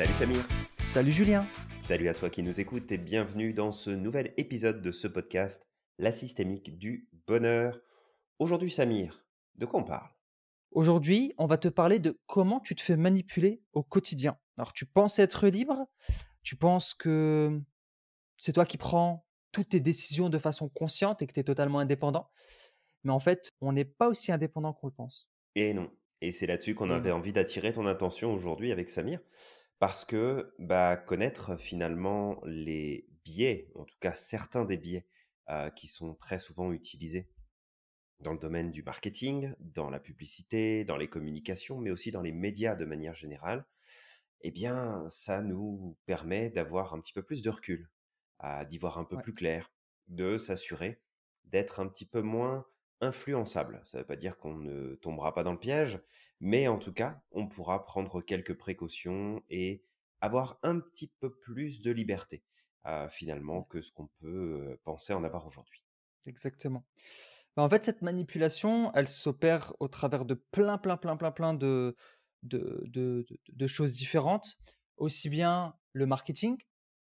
Salut Samir. Salut Julien. Salut à toi qui nous écoutes et bienvenue dans ce nouvel épisode de ce podcast, La systémique du bonheur. Aujourd'hui Samir, de quoi on parle? Aujourd'hui, on va te parler de comment tu te fais manipuler au quotidien. Alors tu penses être libre, tu penses que c'est toi qui prends toutes tes décisions de façon consciente et que tu es totalement indépendant? Mais en fait, on n'est pas aussi indépendant qu'on le pense. Et non. Et c'est là-dessus qu'on avait envie d'attirer ton attention aujourd'hui avec Samir. Parce que bah, connaître finalement les biais, en tout cas certains des biais euh, qui sont très souvent utilisés dans le domaine du marketing, dans la publicité, dans les communications, mais aussi dans les médias de manière générale, eh bien, ça nous permet d'avoir un petit peu plus de recul, d'y voir un peu Ouais, plus clair, de s'assurer d'être un petit peu moins influençable. Ça ne veut pas dire qu'on ne tombera pas dans le piège, mais en tout cas, on pourra prendre quelques précautions et avoir un petit peu plus de liberté, euh, finalement, que ce qu'on peut penser en avoir aujourd'hui. exactement. Bah, en fait, cette manipulation, elle s'opère au travers de plein, plein, plein, plein, plein de, de, de, de- de choses différentes. Aussi bien le marketing,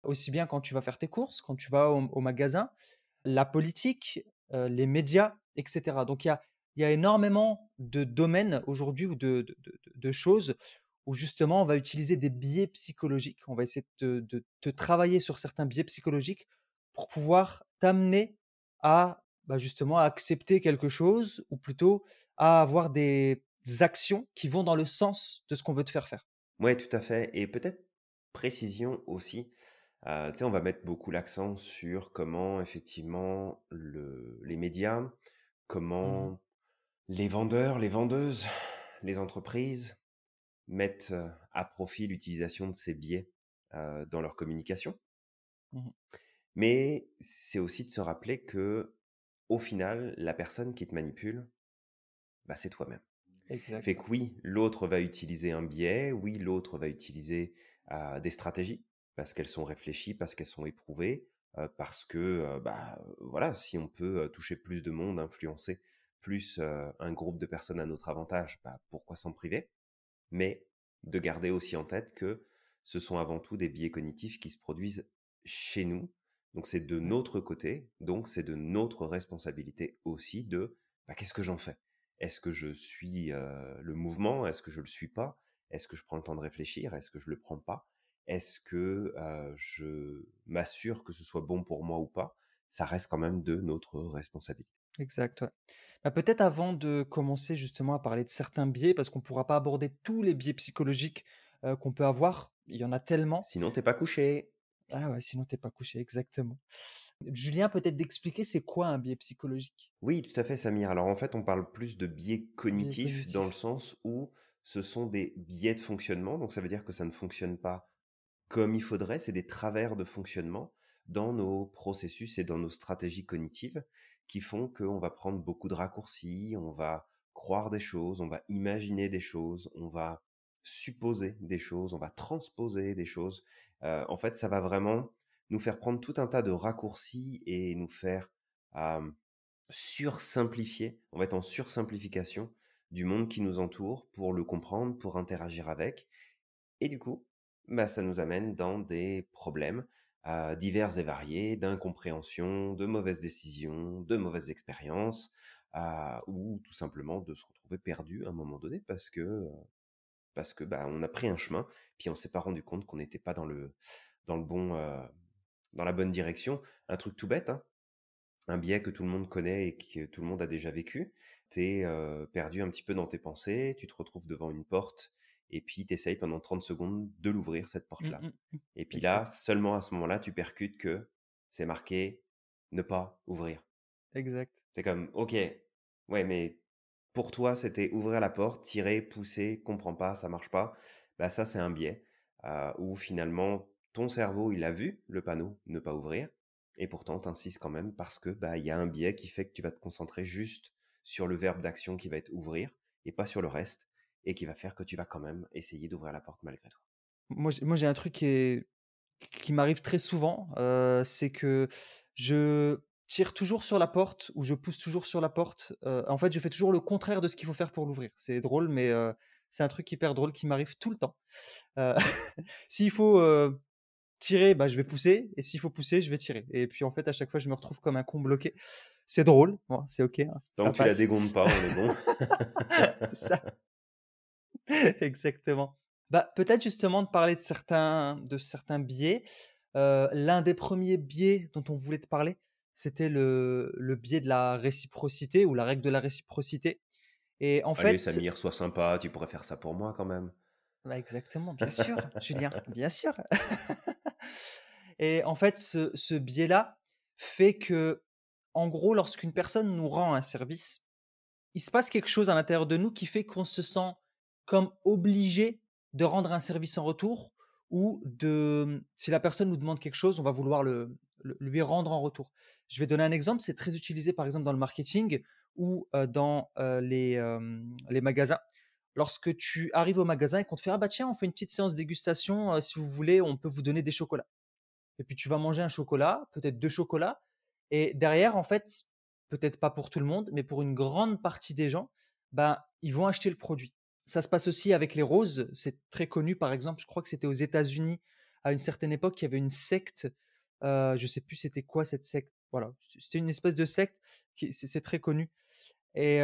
aussi bien quand tu vas faire tes courses, quand tu vas au, au magasin, la politique, euh, les médias, etc. Donc, il y a, il y a énormément de domaines aujourd'hui ou de, de, de- de choses où justement on va utiliser des biais psychologiques. On va essayer de, te travailler sur certains biais psychologiques pour pouvoir t'amener à bah, justement à accepter quelque chose ou plutôt à avoir des actions qui vont dans le sens de ce qu'on veut te faire faire. Ouais, tout à fait. Et peut-être précision aussi. euh, tu sais, on va mettre beaucoup l'accent sur comment effectivement le, les médias, Mhm, comment les vendeurs, les vendeuses, les entreprises mettent à profit l'utilisation de ces biais euh, dans leur communication. mhm. Mais c'est aussi de se rappeler que, au final, la personne qui te manipule, bah, c'est toi-même. Fait que oui, l'autre va utiliser un biais, oui, l'autre va utiliser euh, des stratégies parce qu'elles sont réfléchies, parce qu'elles sont éprouvées, euh, parce que bah voilà, si on peut toucher plus de monde, influencer plus un groupe de personnes à notre avantage, bah pourquoi s'en priver? Mais de garder aussi en tête que ce sont avant tout des biais cognitifs qui se produisent chez nous. Donc c'est de Ouais, notre côté, donc c'est de notre responsabilité aussi de bah, qu'est-ce que j'en fais? Est-ce que je suis euh, le mouvement? Est-ce que je le suis pas? Est-ce que je prends le temps de réfléchir? Est-ce que je le prends pas? Est-ce que euh, je m'assure que ce soit bon pour moi ou pas? Ça reste quand même de notre responsabilité. Exact. ouais. Bah, peut-être avant de commencer justement à parler de certains biais, parce qu'on ne pourra pas aborder tous les biais psychologiques euh, qu'on peut avoir, il y en a tellement. Sinon, t'es pas couché. Ah ouais, sinon t'es pas couché, exactement. Julien, peut-être d'expliquer c'est quoi un biais psychologique? Oui, tout à fait, Samir. Alors en fait, on parle plus de biais Biais cognitifs dans le sens où ce sont des biais de fonctionnement. Donc ça veut dire que ça ne fonctionne pas comme il faudrait. C'est des travers de fonctionnement dans nos processus et dans nos stratégies cognitives qui font qu'on va prendre beaucoup de raccourcis, on va croire des choses, on va imaginer des choses, on va supposer des choses, on va transposer des choses. Euh, en fait, ça va vraiment nous faire prendre tout un tas de raccourcis et nous faire sursimplifier, on va être en sursimplification du monde qui nous entoure pour le comprendre, pour interagir avec. Et du coup, bah, ça nous amène dans des problèmes euh, divers et variés, d'incompréhension, de mauvaises décisions, de mauvaises expériences, euh, ou tout simplement de se retrouver perdu à un moment donné parce que euh, parce que bah, on a pris un chemin, puis on s'est pas rendu compte qu'on n'était pas dans le dans le bon euh, dans la bonne direction. Un truc tout bête, hein, un biais que tout le monde connaît et que tout le monde a déjà vécu. Tu es perdu un petit peu dans tes pensées, tu te retrouves devant une porte et puis tu essayes pendant 30 secondes de l'ouvrir, cette Mmh, porte-là. mmh, mmh. Et puis là, seulement à ce moment-là, tu percutes que c'est marqué ne pas ouvrir. exact. C'est comme, ok, ouais, mais pour toi, c'était ouvrir la porte, tirer, pousser, comprends pas, ça marche pas. Bah ça, c'est un biais euh, où finalement ton cerveau, il a vu le panneau ne pas ouvrir, et pourtant t'insistes quand même parce que bah il y a un biais qui fait que tu vas te concentrer juste sur le verbe d'action qui va être ouvrir et pas sur le reste, et qui va faire que tu vas quand même essayer d'ouvrir la porte malgré toi. Moi, j'ai un truc qui est qui m'arrive très souvent, heu, c'est que je tire toujours sur la porte ou je pousse toujours sur la porte, heu, en fait, je fais toujours le contraire de ce qu'il faut faire pour l'ouvrir. C'est drôle, mais heu, C'est un truc hyper drôle qui m'arrive tout le temps. S'il faut tirer, bah, je vais pousser. Et s'il faut pousser, je vais tirer. Et puis en fait, à chaque fois, je me retrouve comme un con bloqué. C'est drôle, c'est ok. Hein, Tant que tu la dégondes pas, on est bon. c'est ça. Exactement. Bah, peut-être justement de parler de certains, de certains biais. L'un des premiers biais dont on voulait te parler, c'était le, le biais de la réciprocité ou la règle de la réciprocité. Et en Allez, fait, Samir, sois sympa, tu pourrais faire ça pour moi quand même. bah, exactement, bien sûr, Julien, bien sûr. Et en fait, ce, ce biais-là fait que, en gros, lorsqu'une personne nous rend un service, il se passe quelque chose à l'intérieur de nous qui fait qu'on se sent comme obligé de rendre un service en retour ou de, si la personne nous demande quelque chose, on va vouloir le, lui rendre en retour. Je vais donner un exemple, c'est très utilisé par exemple dans le marketing ou dans les, les magasins. Lorsque tu arrives au magasin et qu'on te fait Ah bah tiens, on fait une petite séance dégustation, si vous voulez, on peut vous donner des chocolats. Et puis tu vas manger un chocolat, peut-être deux chocolats, et derrière, en fait, peut-être pas pour tout le monde, mais pour une grande partie des gens, bah, ils vont acheter le produit. Ça se passe aussi avec les roses, c'est très connu par exemple, je crois que c'était aux États-Unis à une certaine époque, il y avait une secte, je je sais plus c'était quoi cette secte, voilà, c'était une espèce de secte, qui c'est très connu. Et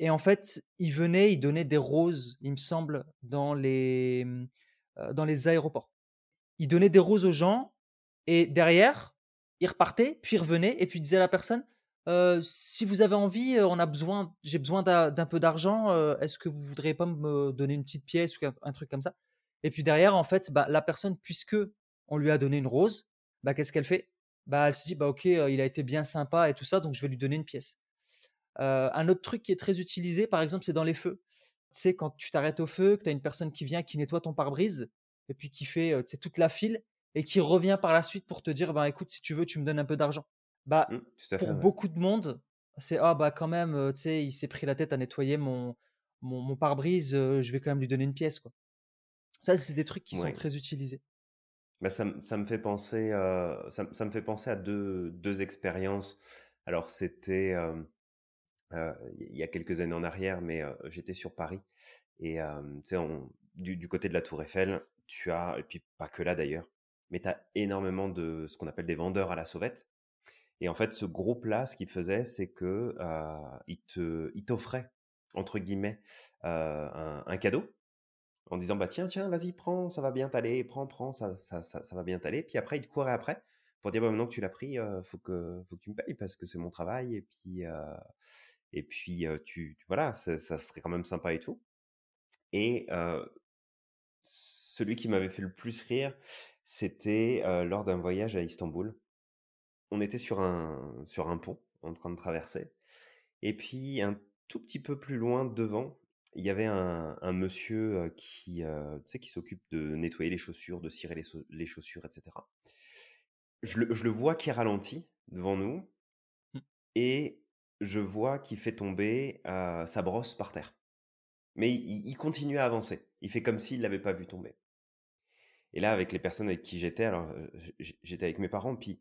et en fait, ils venaient, ils donnaient des roses, il me semble, dans les, mmh, dans les aéroports. Ils donnaient des roses aux gens et derrière, ils repartaient, puis ils revenaient et puis ils disaient à la personne si vous avez envie, on a besoin, j'ai besoin d'un peu d'argent. Est-ce que vous voudriez pas me donner une petite pièce ou un, truc comme ça? Et puis derrière, en fait, bah, la personne, puisque on lui a donné une rose, bah, qu'est-ce qu'elle fait? Bah, elle se dit ok, il a été bien sympa et tout ça, donc je vais lui donner une pièce. un autre truc qui est très utilisé, par exemple, c'est dans les feux. Sais, quand tu t'arrêtes au feu, que tu as une personne qui vient, qui nettoie ton pare-brise, et puis qui fait toute la file, et qui revient par la suite pour te dire bah écoute, si tu veux, tu me donnes un peu d'argent. Bah, mmh, pour beaucoup de monde, c'est ah bah quand même, tu sais, il s'est pris la tête à nettoyer mon, mon, pare-brise, je vais quand même lui donner une pièce, quoi. Ça, c'est des trucs qui sont très utilisés. Bah, ça, ça, me fait penser, ça, ça, me fait penser à deux, deux expériences. Alors, c'était il y a quelques années en arrière, mais j'étais sur Paris. Et tu sais, du, du, côté de la Tour Eiffel, tu as, et puis pas que là d'ailleurs, mais tu as énormément de ce qu'on appelle des vendeurs à la sauvette. Et en fait, ce groupe-là, ce qu'il faisait, c'est que il te, il t'offrait entre guillemets un, un, cadeau en disant bah tiens tiens vas-y prends ça va bien t'aller prends prends ça ça, ça, va bien t'aller. Puis après il te courait après pour dire bah, maintenant que tu l'as pris faut que faut que tu me payes parce que c'est mon travail et puis et puis tu, voilà ça, ça, serait quand même sympa et tout. Et celui qui m'avait fait le plus rire c'était lors d'un voyage à Istanbul on était sur un, sur un pont en train de traverser. Et puis, un tout petit peu plus loin devant, il y avait un, monsieur qui, qui s'occupe de nettoyer les chaussures, de cirer les, chaussures, etc. Je le, vois qui ralentit devant nous mmh. et je vois qu'il fait tomber sa brosse par terre. Mais il, il, continue à avancer. Il fait comme s'il ne l'avait pas vu tomber. Et là, avec les personnes avec qui j'étais, alors j'étais avec mes parents, puis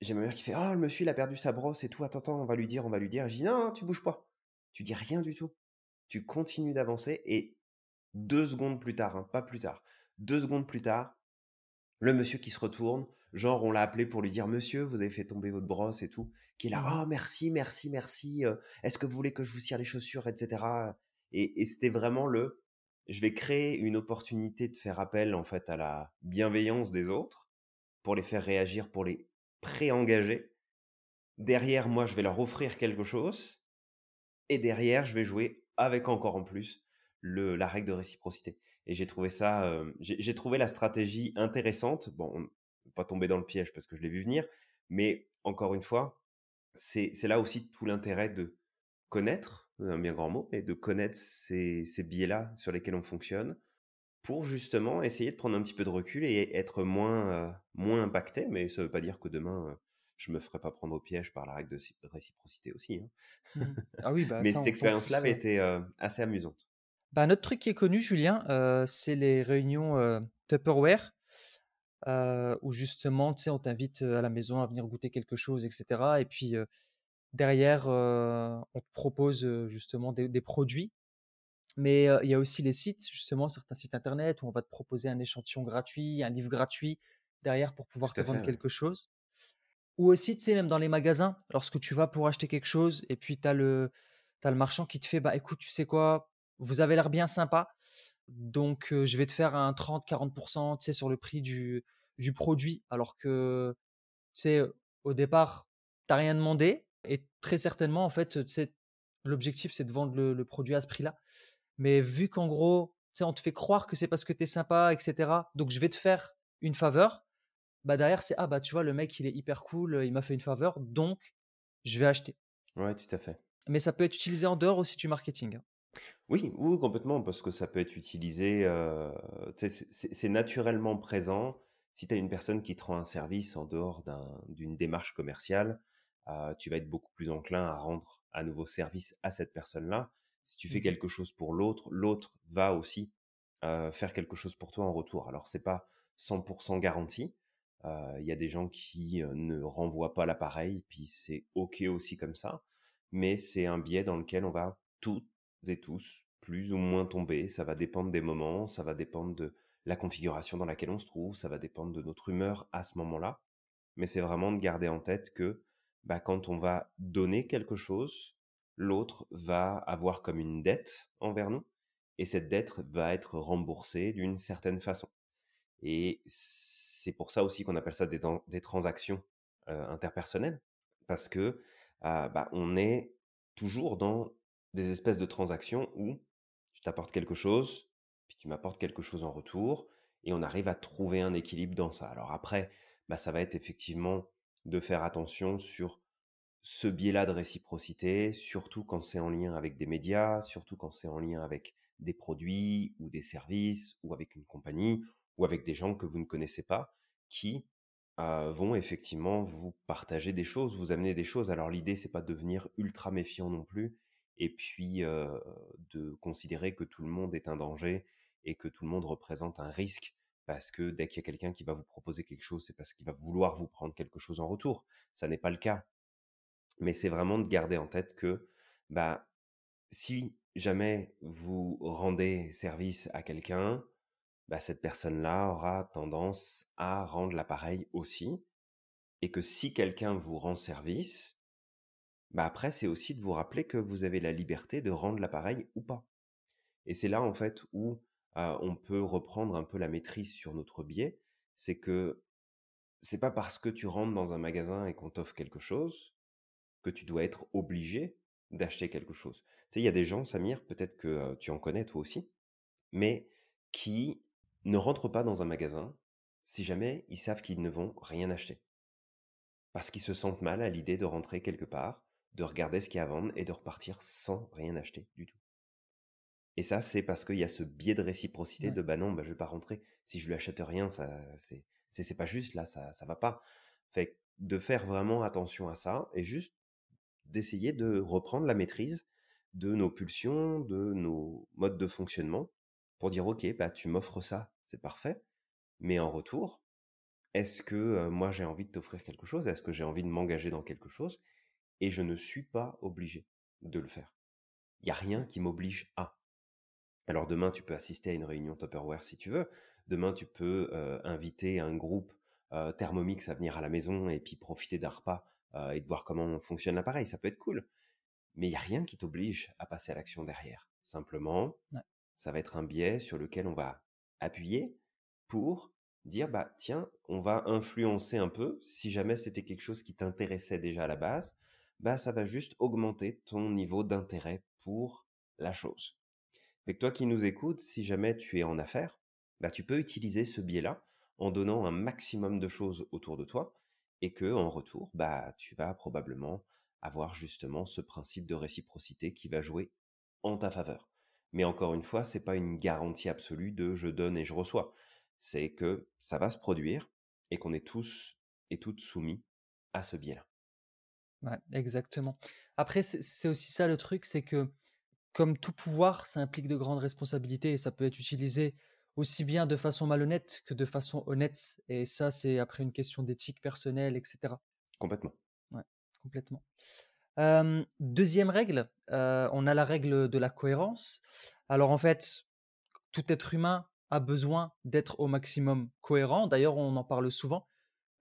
j'ai ma mère qui fait «Ah, le monsieur, il a perdu sa brosse et tout. Attends, attends, on va lui dire, on va lui dire». Je dis «Non, tu bouges pas. Tu dis rien du tout. Tu continues d'avancer et deux secondes plus tard, hein, pas plus tard, deux secondes plus tard, le monsieur qui se retourne, genre on l'a appelé pour lui dire «Monsieur, vous avez fait tomber votre brosse et tout», qui est là «Ah, merci, merci, merci. Est-ce que vous voulez que je vous cire les chaussures, etc. Et, et c'était vraiment le je vais créer une opportunité de faire appel en fait à la bienveillance des autres pour les faire réagir, pour les pré-engagés. Derrière, moi, je vais leur offrir quelque chose. Et derrière, je vais jouer avec encore en plus le, la règle de réciprocité. Et j'ai trouvé ça, euh, j'ai trouvé la stratégie intéressante. Bon, on, pas tomber dans le piège parce que je l'ai vu venir, mais encore une fois, c'est là aussi tout l'intérêt de connaître, un bien grand mot, et de connaître ces, ces biais-là sur lesquels on fonctionne, pour justement essayer de prendre un petit peu de recul et être moins, euh, moins impacté. Mais ça ne veut pas dire que demain, euh, je me ferai pas prendre au piège par la règle de réciprocité aussi. Hein. Mmh. Ah oui, bah, mais cette expérience-là avait été euh, assez amusante. Bah, un autre truc qui est connu, Julien, c'est les réunions Tupperware. où justement, tu sais, on t'invite à la maison à venir goûter quelque chose, etc. Et puis derrière, on te propose justement des, des produits Mais il y a aussi les sites, justement, certains sites internet où on va te proposer un échantillon gratuit, un livre gratuit derrière pour pouvoir te vendre quelque chose. Ou aussi, tu sais, même dans les magasins, lorsque tu vas pour acheter quelque chose et puis tu as le, le marchand qui te fait, bah écoute, tu sais quoi, vous avez l'air bien sympa, donc je vais te faire un 30-40% tu sais, sur le prix du, du produit, alors que, tu sais, au départ, tu n'as rien demandé et très certainement, en fait, tu sais, l'objectif, c'est de vendre le, produit à ce prix-là. Mais vu qu'en gros, tu sais, on te fait croire que c'est parce que tu es sympa, etc., donc je vais te faire une faveur, bah derrière, c'est ah bah tu vois, le mec, il est hyper cool, il m'a fait une faveur, donc je vais acheter. Ouais, tout à fait. Mais ça peut être utilisé en dehors aussi du marketing. Hein. Oui, oui, complètement, parce que ça peut être utilisé, c'est naturellement présent. Si tu as une personne qui te rend un service en dehors d'une démarche commerciale, tu vas être beaucoup plus enclin à rendre à nouveau service à cette personne-là. Si tu fais mmh quelque chose pour l'autre, l'autre va aussi faire quelque chose pour toi en retour. Alors, c'est pas 100% garanti. Il y a des gens qui ne renvoient pas l'appareil, puis c'est OK aussi comme ça. Mais c'est un biais dans lequel on va toutes et tous plus ou moins tomber. Ça va dépendre des moments, ça va dépendre de la configuration dans laquelle on se trouve, ça va dépendre de notre humeur à ce moment-là. Mais c'est vraiment de garder en tête que bah, quand on va donner quelque chose, l'autre va avoir comme une dette envers nous, et cette dette va être remboursée d'une certaine façon. Et c'est pour ça aussi qu'on appelle ça des, transactions interpersonnelles, parce que bah, on est toujours dans des espèces de transactions où je t'apporte quelque chose, puis tu m'apportes quelque chose en retour, et on arrive à trouver un équilibre dans ça. Alors après, bah, ça va être effectivement de faire attention sur ce biais-là de réciprocité, surtout quand c'est en lien avec des médias, surtout quand c'est en lien avec des produits ou des services ou avec une compagnie ou avec des gens que vous ne connaissez pas qui vont effectivement vous partager des choses, vous amener des choses. Alors l'idée c'est pas de devenir ultra méfiant non plus et puis de considérer que tout le monde est un danger et que tout le monde représente un risque parce que dès qu'il y a quelqu'un qui va vous proposer quelque chose, c'est parce qu'il va vouloir vous prendre quelque chose en retour. Ça n'est pas le cas mais c'est vraiment de garder en tête que bah, si jamais vous rendez service à quelqu'un, bah, cette personne-là aura tendance à rendre l'appareil aussi. Et que si quelqu'un vous rend service, bah après, c'est aussi de vous rappeler que vous avez la liberté de rendre l'appareil ou pas. Et c'est là, en fait, où on peut reprendre un peu la maîtrise sur notre biais. C'est que c'est pas parce que tu rentres dans un magasin et qu'on t'offre quelque chose que tu dois être obligé d'acheter quelque chose. Tu sais, il y a des gens, Samir, peut-être que tu en connais toi aussi, mais qui ne rentrent pas dans un magasin si jamais ils savent qu'ils ne vont rien acheter. Parce qu'ils se sentent mal à l'idée de rentrer quelque part, de regarder ce qu'il y a à vendre et de repartir sans rien acheter du tout. Et ça, c'est parce qu'il y a ce biais de réciprocité de bah non, bah, je vais pas rentrer. Si je lui achète rien, ça, c'est, c'est, pas juste, là, ça, ça va pas. Fait de faire vraiment attention à ça et juste d'essayer de reprendre la maîtrise de nos pulsions, de nos modes de fonctionnement, pour dire ok, bah tu m'offres ça, c'est parfait, mais en retour, est-ce que moi j'ai envie de t'offrir quelque chose? Est-ce que j'ai envie de m'engager dans quelque chose? Et je ne suis pas obligé de le faire. Il n'y a rien qui m'oblige à. Alors demain, tu peux assister à une réunion Tupperware si tu veux. Demain, tu peux inviter un groupe Thermomix à venir à la maison et puis profiter d'un repas euh, et de voir comment fonctionne l'appareil. Ça peut être cool. Mais il n'y a rien qui t'oblige à passer à l'action derrière. Simplement, ça va être un biais sur lequel on va appuyer pour dire bah tiens, on va influencer un peu. Si jamais c'était quelque chose qui t'intéressait déjà à la base, bah ça va juste augmenter ton niveau d'intérêt pour la chose. Mais toi qui nous écoutes, si jamais tu es en affaires, bah tu peux utiliser ce biais-là en donnant un maximum de choses autour de toi et que en retour, bah, tu vas probablement avoir justement ce principe de réciprocité qui va jouer en ta faveur. Mais encore une fois, c'est pas une garantie absolue de je donne et je reçois. C'est que ça va se produire et qu'on est tous et toutes soumis à ce biais-là. Exactement. Après, c'est aussi ça le truc, c'est que comme tout pouvoir, ça implique de grandes responsabilités et ça peut être utilisé aussi bien de façon malhonnête que de façon honnête. Et ça, c'est après une question d'éthique personnelle, etc. Complètement. Ouais, complètement. deuxième règle, on a la règle de la cohérence. Alors en fait, tout être humain a besoin d'être au maximum cohérent. D'ailleurs, on en parle souvent.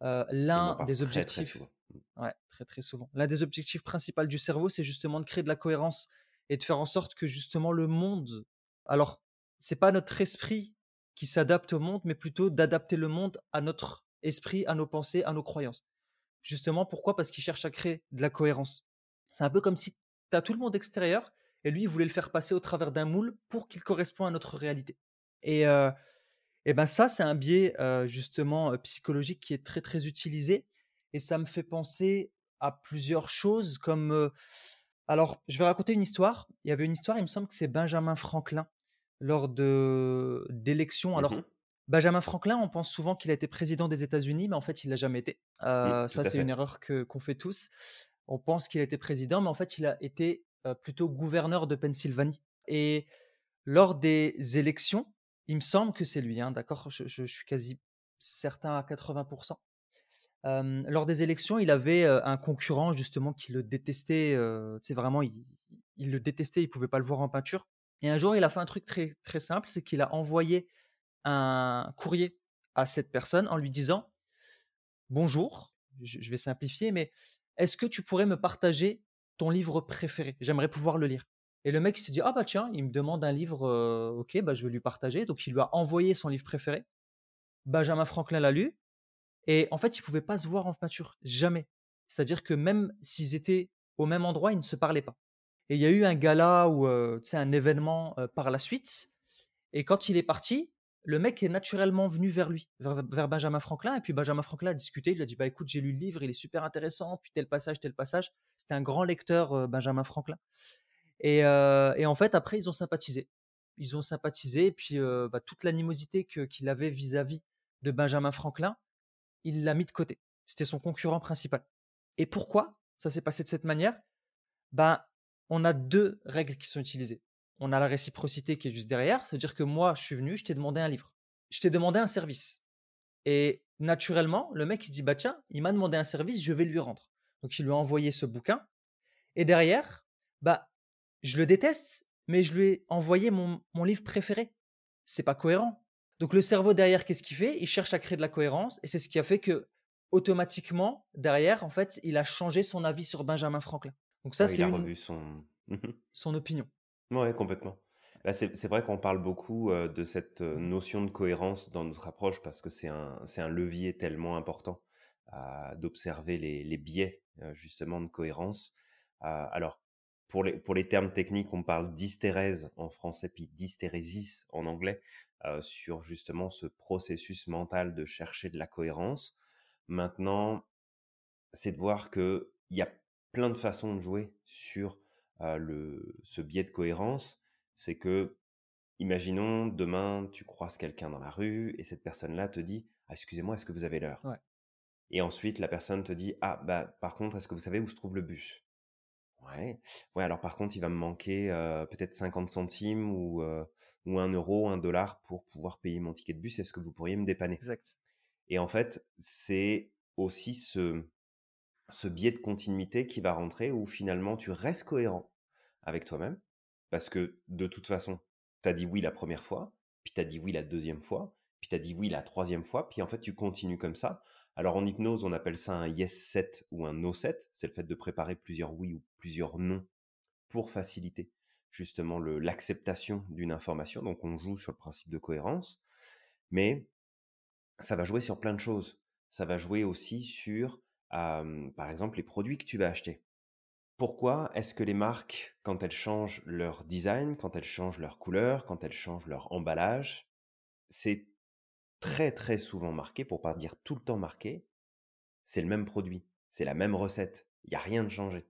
L'un des objectifs, mmh. ouais, très très souvent. L'un des objectifs principaux du cerveau, c'est justement de créer de la cohérence et de faire en sorte que justement le monde. Alors, c'est pas notre esprit qui s'adapte au monde, mais plutôt d'adapter le monde à notre esprit, à nos pensées, à nos croyances. Justement, pourquoi? Parce qu'il cherche à créer de la cohérence. C'est un peu comme si tu as tout le monde extérieur et lui, il voulait le faire passer au travers d'un moule pour qu'il corresponde à notre réalité. Et, euh, et ben ça, c'est un biais euh, justement euh, psychologique qui est très très utilisé. Et ça me fait penser à plusieurs choses comme... alors, je vais raconter une histoire. Il y avait une histoire, il me semble que c'est Benjamin Franklin lors de d'élections. Alors, mmh Benjamin Franklin, on pense souvent qu'il a été président des États-Unis, mais en fait, il l'a jamais été. ça, c'est une erreur que qu'on fait tous. On pense qu'il a été président, mais en fait, il a été plutôt gouverneur de Pennsylvanie. Et lors des élections, il me semble que c'est lui, hein, d'accord je, suis quasi certain à 80%. lors des élections, il avait un concurrent justement qui le détestait. c'est vraiment, il, il, le détestait, il pouvait pas le voir en peinture. Et un jour, il a fait un truc très, simple, c'est qu'il a envoyé un courrier à cette personne en lui disant Bonjour, je vais simplifier, mais est-ce que tu pourrais me partager ton livre préféré? J'aimerais pouvoir le lire. Et le mec s'est dit Ah bah tiens, il me demande un livre, ok, bah je vais lui partager. Donc il lui a envoyé son livre préféré. Benjamin Franklin l'a lu. Et en fait, ils ne pouvaient pas se voir en peinture. Jamais. C'est-à-dire que même s'ils étaient au même endroit, ils ne se parlaient pas. Et il y a eu un gala ou un événement par la suite. Et quand il est parti, le mec est naturellement venu vers lui, vers, Benjamin Franklin. Et puis Benjamin Franklin a discuté. Il a dit Bah écoute, j'ai lu le livre, il est super intéressant. Puis tel passage, tel passage. C'était un grand lecteur, Benjamin Franklin. Et, en fait, après, ils ont sympathisé. Ils ont sympathisé. Et puis bah, toute l'animosité qu'il avait vis-à-vis de Benjamin Franklin, il l'a mis de côté. C'était son concurrent principal. Et pourquoi ça s'est passé de cette manière? Ben, on a deux règles qui sont utilisées on a la réciprocité qui est juste derrière. C'est-à-dire que moi, je suis venu, je t'ai demandé un livre. Je t'ai demandé un service. Et naturellement, le mec, il se dit, bah tiens, il m'a demandé un service, je vais lui rendre. Donc, il lui a envoyé ce bouquin. Et derrière, bah, je le déteste, mais je lui ai envoyé mon, livre préféré. C'est pas cohérent. Donc, le cerveau derrière, qu'est-ce qu'il fait? Il cherche à créer de la cohérence. Et c'est ce qui a fait que, automatiquement, derrière, en fait, il a changé son avis sur Benjamin Franklin. Donc, ça, c'est une... son... son opinion. Ouais, complètement. Bah, c'est vrai qu'on parle beaucoup de cette notion de cohérence dans notre approche parce que c'est un, levier tellement important d'observer les, les biais justement de cohérence. alors, pour les, pour les termes techniques, on parle d'hystérèse en français puis d'hystérésis en anglais sur justement ce processus mental de chercher de la cohérence. Maintenant, c'est de voir qu'il y a plein de façons de jouer sur le, ce biais de cohérence, c'est que, imaginons, demain, tu croises quelqu'un dans la rue et cette personne-là te dit ah, Excusez-moi, est-ce que vous avez l'heure? Et ensuite, la personne te dit Ah, bah, par contre, est-ce que vous savez où se trouve le bus? Ouais. Ouais, alors par contre, il va me manquer peut-être 50 centimes ou, ou 1 euro, 1 dollar pour pouvoir payer mon ticket de bus. Est-ce que vous pourriez me dépanner? Exact. Et en fait, c'est aussi ce, ce biais de continuité qui va rentrer où finalement tu restes cohérent avec toi-même parce que de toute façon, tu as dit oui la première fois, puis tu as dit oui la deuxième fois, puis tu as dit oui la troisième fois, puis en fait tu continues comme ça. Alors en hypnose, on appelle ça un yes set ou un no set, c'est le fait de préparer plusieurs oui ou plusieurs non pour faciliter justement l'acceptation d'une information. Donc on joue sur le principe de cohérence, mais ça va jouer sur plein de choses. Ça va jouer aussi sur par exemple, les produits que tu vas acheter. Pourquoi est-ce que les marques, quand elles changent leur design, quand elles changent leur couleur, quand elles changent leur emballage, c'est très très souvent marqué, pour pas dire tout le temps marqué, c'est le même produit, c'est la même recette, il n'y a rien de changé.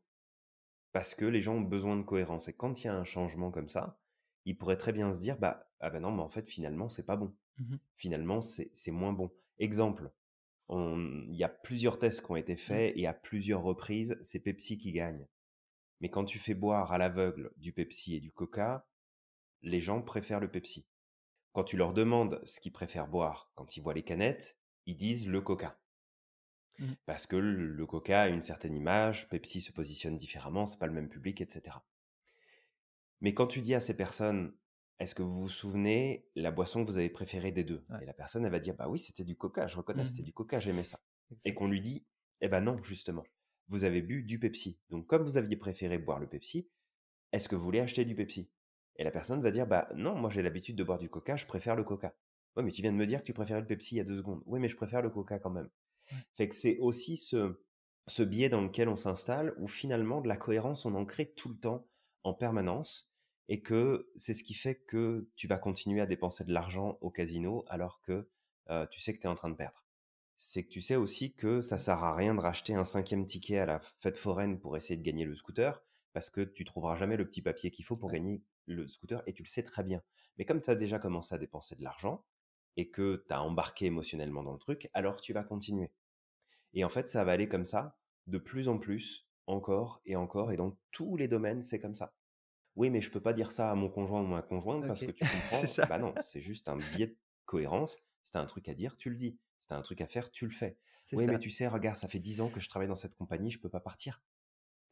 Parce que les gens ont besoin de cohérence. Et quand il y a un changement comme ça, ils pourraient très bien se dire, bah, ah ben non, mais en fait, finalement, c'est pas bon. Mmh finalement, c'est moins bon. Exemple, il y a plusieurs tests qui ont été mmh. faits et à plusieurs reprises, c'est Pepsi qui gagne. Mais quand tu fais boire à l'aveugle du Pepsi et du Coca, les gens préfèrent le Pepsi. Quand tu leur demandes ce qu'ils préfèrent boire quand ils voient les canettes, ils disent le Coca. Mmh. Parce que le Coca a une certaine image, Pepsi se positionne différemment, c'est pas le même public, etc. Mais quand tu dis à ces personnes, est-ce que vous vous souvenez la boisson que vous avez préférée des deux? Et la personne, elle va dire, bah oui, c'était du Coca, je reconnais, c'était mmh. du Coca, j'aimais ça. Et qu'on lui dit, eh ben non, justement, vous avez bu du Pepsi. Donc comme vous aviez préféré boire le Pepsi, est-ce que vous voulez acheter du Pepsi? Et la personne va dire, bah non, moi j'ai l'habitude de boire du Coca, je préfère le Coca. Oui, mais tu viens de me dire que tu préférais le Pepsi il y a deux secondes. Oui, mais je préfère le Coca quand même. Fait que c'est aussi ce, ce biais dans lequel on s'installe, où finalement de la cohérence, on en crée tout le temps, en permanence, et que c'est ce qui fait que tu vas continuer à dépenser de l'argent au casino alors que tu sais que tu es en train de perdre. C'est que tu sais aussi que ça sert à rien de racheter un cinquième ticket à la fête foraine pour essayer de gagner le scooter, parce que tu trouveras jamais le petit papier qu'il faut pour gagner le scooter, et tu le sais très bien. Mais comme tu as déjà commencé à dépenser de l'argent, et que tu as embarqué émotionnellement dans le truc, alors tu vas continuer. Et en fait, ça va aller comme ça, de plus en plus, encore et encore, et dans tous les domaines, c'est comme ça. Oui, mais je peux pas dire ça à mon conjoint ou à ma conjointe parce que tu comprends. bah non, c'est juste un biais de cohérence. Si un truc à dire, tu le dis. Si un truc à faire, tu le fais. Oui, mais tu sais, regarde, ça fait dix ans que je travaille dans cette compagnie, je peux pas partir.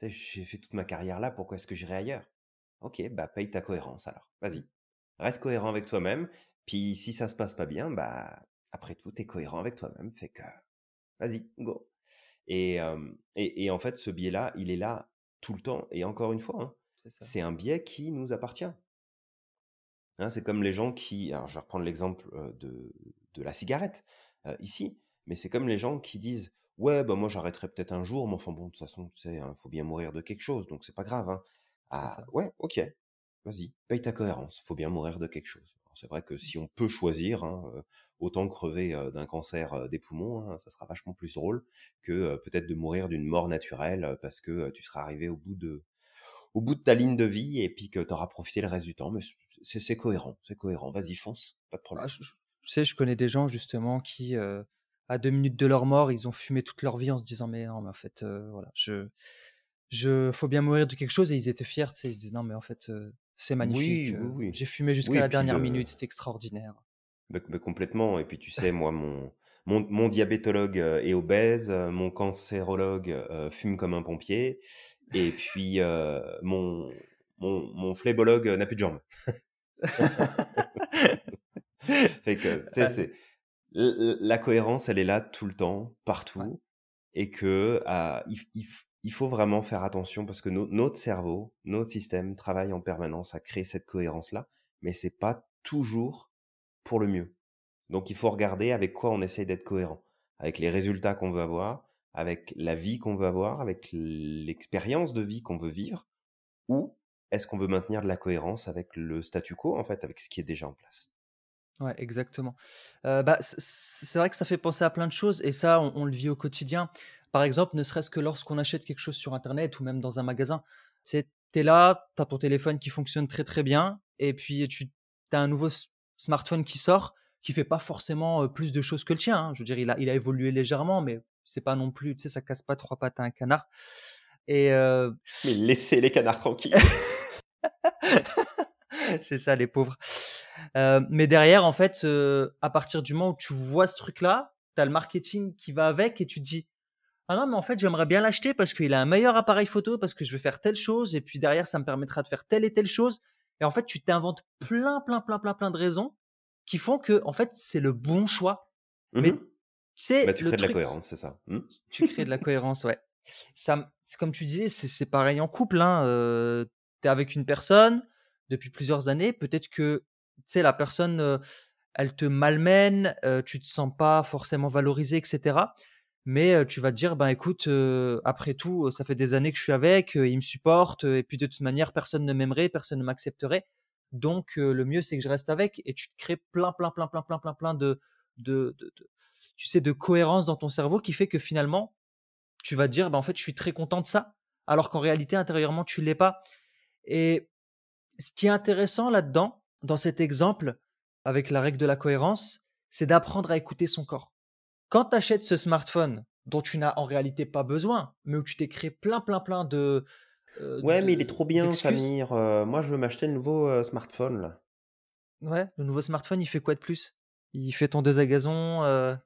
j'ai fait toute ma carrière là, pourquoi est-ce que j'irai ailleurs? Ok, bah paye ta cohérence alors. Vas-y. Reste cohérent avec toi-même. Puis si ça se passe pas bien, bah après tout, tu es cohérent avec toi-même. Fait que vas-y, go. Et, et, en fait, ce biais-là, il est là tout le temps. Et encore une fois, hein, c'est un biais qui nous appartient. Hein, c'est comme les gens qui, alors je vais reprendre l'exemple de, de, la cigarette ici, mais c'est comme les gens qui disent ouais bah moi j'arrêterai peut-être un jour, mais enfin bon de toute façon tu sais, hein, faut bien mourir de quelque chose, donc c'est pas grave. Hein. Ah ouais, ok, vas-y, paye ta cohérence, faut bien mourir de quelque chose. C'est vrai que si on peut choisir, hein, autant crever d'un cancer des poumons, hein, ça sera vachement plus drôle que peut-être de mourir d'une mort naturelle parce que tu seras arrivé au bout de au bout de ta ligne de vie et puis que tu auras profité le reste du temps. Mais c'est cohérent, c'est cohérent. Vas-y, fonce, pas de ah, problème. je, sais, je connais des gens justement qui, à deux minutes de leur mort, ils ont fumé toute leur vie en se disant mais non, mais en fait, voilà, je, je, faut bien mourir de quelque chose et ils étaient fiers, tu sais, ils se disent non mais en fait, c'est magnifique. J'ai fumé jusqu'à la dernière minute, c'était extraordinaire. Mais, complètement. Et puis tu sais, moi, mon, mon, diabétologue est obèse, mon cancérologue fume comme un pompier, et puis mon, mon, mon flébologue n'a plus de jambes. fait que, tu sais, c'est la cohérence, elle est là tout le temps, partout, et que ah, il, il faut vraiment faire attention parce que notre cerveau, notre système travaille en permanence à créer cette cohérence-là, mais c'est pas toujours pour le mieux. Donc il faut regarder avec quoi on essaye d'être cohérent, avec les résultats qu'on veut avoir, avec la vie qu'on veut avoir, avec l'expérience de vie qu'on veut vivre, ou est-ce qu'on veut maintenir de la cohérence avec le statu quo, en fait, avec ce qui est déjà en place? Ouais, exactement. bah, c'est vrai que ça fait penser à plein de choses et ça, on le vit au quotidien. Par exemple, ne serait-ce que lorsqu'on achète quelque chose sur Internet ou même dans un magasin, tu es là, tu as ton téléphone qui fonctionne très très bien, et puis tu as un nouveau smartphone qui sort, qui fait pas forcément plus de choses que le tien. Hein. Je veux dire, il a, il a évolué légèrement, mais c'est pas non plus, tu sais, ça casse pas trois pattes à un canard. Et Mais laissez les canards tranquilles. c'est ça, les pauvres. mais derrière, en fait, à partir du moment où tu vois ce truc-là, tu as le marketing qui va avec et tu te dis ah non, mais en fait, j'aimerais bien l'acheter parce qu'il a un meilleur appareil photo, parce que je vais faire telle chose, et puis derrière, ça me permettra de faire telle et telle chose. Et en fait, tu t'inventes plein, plein, plein, plein, plein de raisons qui font que, en fait, c'est le bon choix. Mais mmh tu bah, tu crées de la cohérence, c'est ça. Mmh. Tu crées de la cohérence, ouais. Ça, comme tu disais, c'est pareil en couple. Hein. Euh, tu es avec une personne depuis plusieurs années. Peut-être que, tu sais, la personne, euh, elle te malmène, euh, tu te sens pas forcément valorisé, etc mais tu vas te dire, ben écoute, après tout, ça fait des années que je suis avec, il me supporte, et puis de toute manière, personne ne m'aimerait, personne ne m'accepterait. Donc le mieux, c'est que je reste avec, et tu te crées plein, plein, plein, plein, plein, plein, plein de, de, de, tu sais, de cohérence dans ton cerveau qui fait que finalement, tu vas te dire, ben en fait, je suis très content de ça, alors qu'en réalité, intérieurement, tu l'es pas. Et ce qui est intéressant là-dedans, dans cet exemple, avec la règle de la cohérence, c'est d'apprendre à écouter son corps. Quand tu achètes ce smartphone dont tu n'as en réalité pas besoin, mais où tu t'es créé plein, plein, plein de. Euh, ouais, mais il est trop bien, Samir. Euh, moi, je veux m'acheter le nouveau euh, smartphone, là. Ouais, le nouveau smartphone, il fait quoi de plus? Il fait ton deux à gazon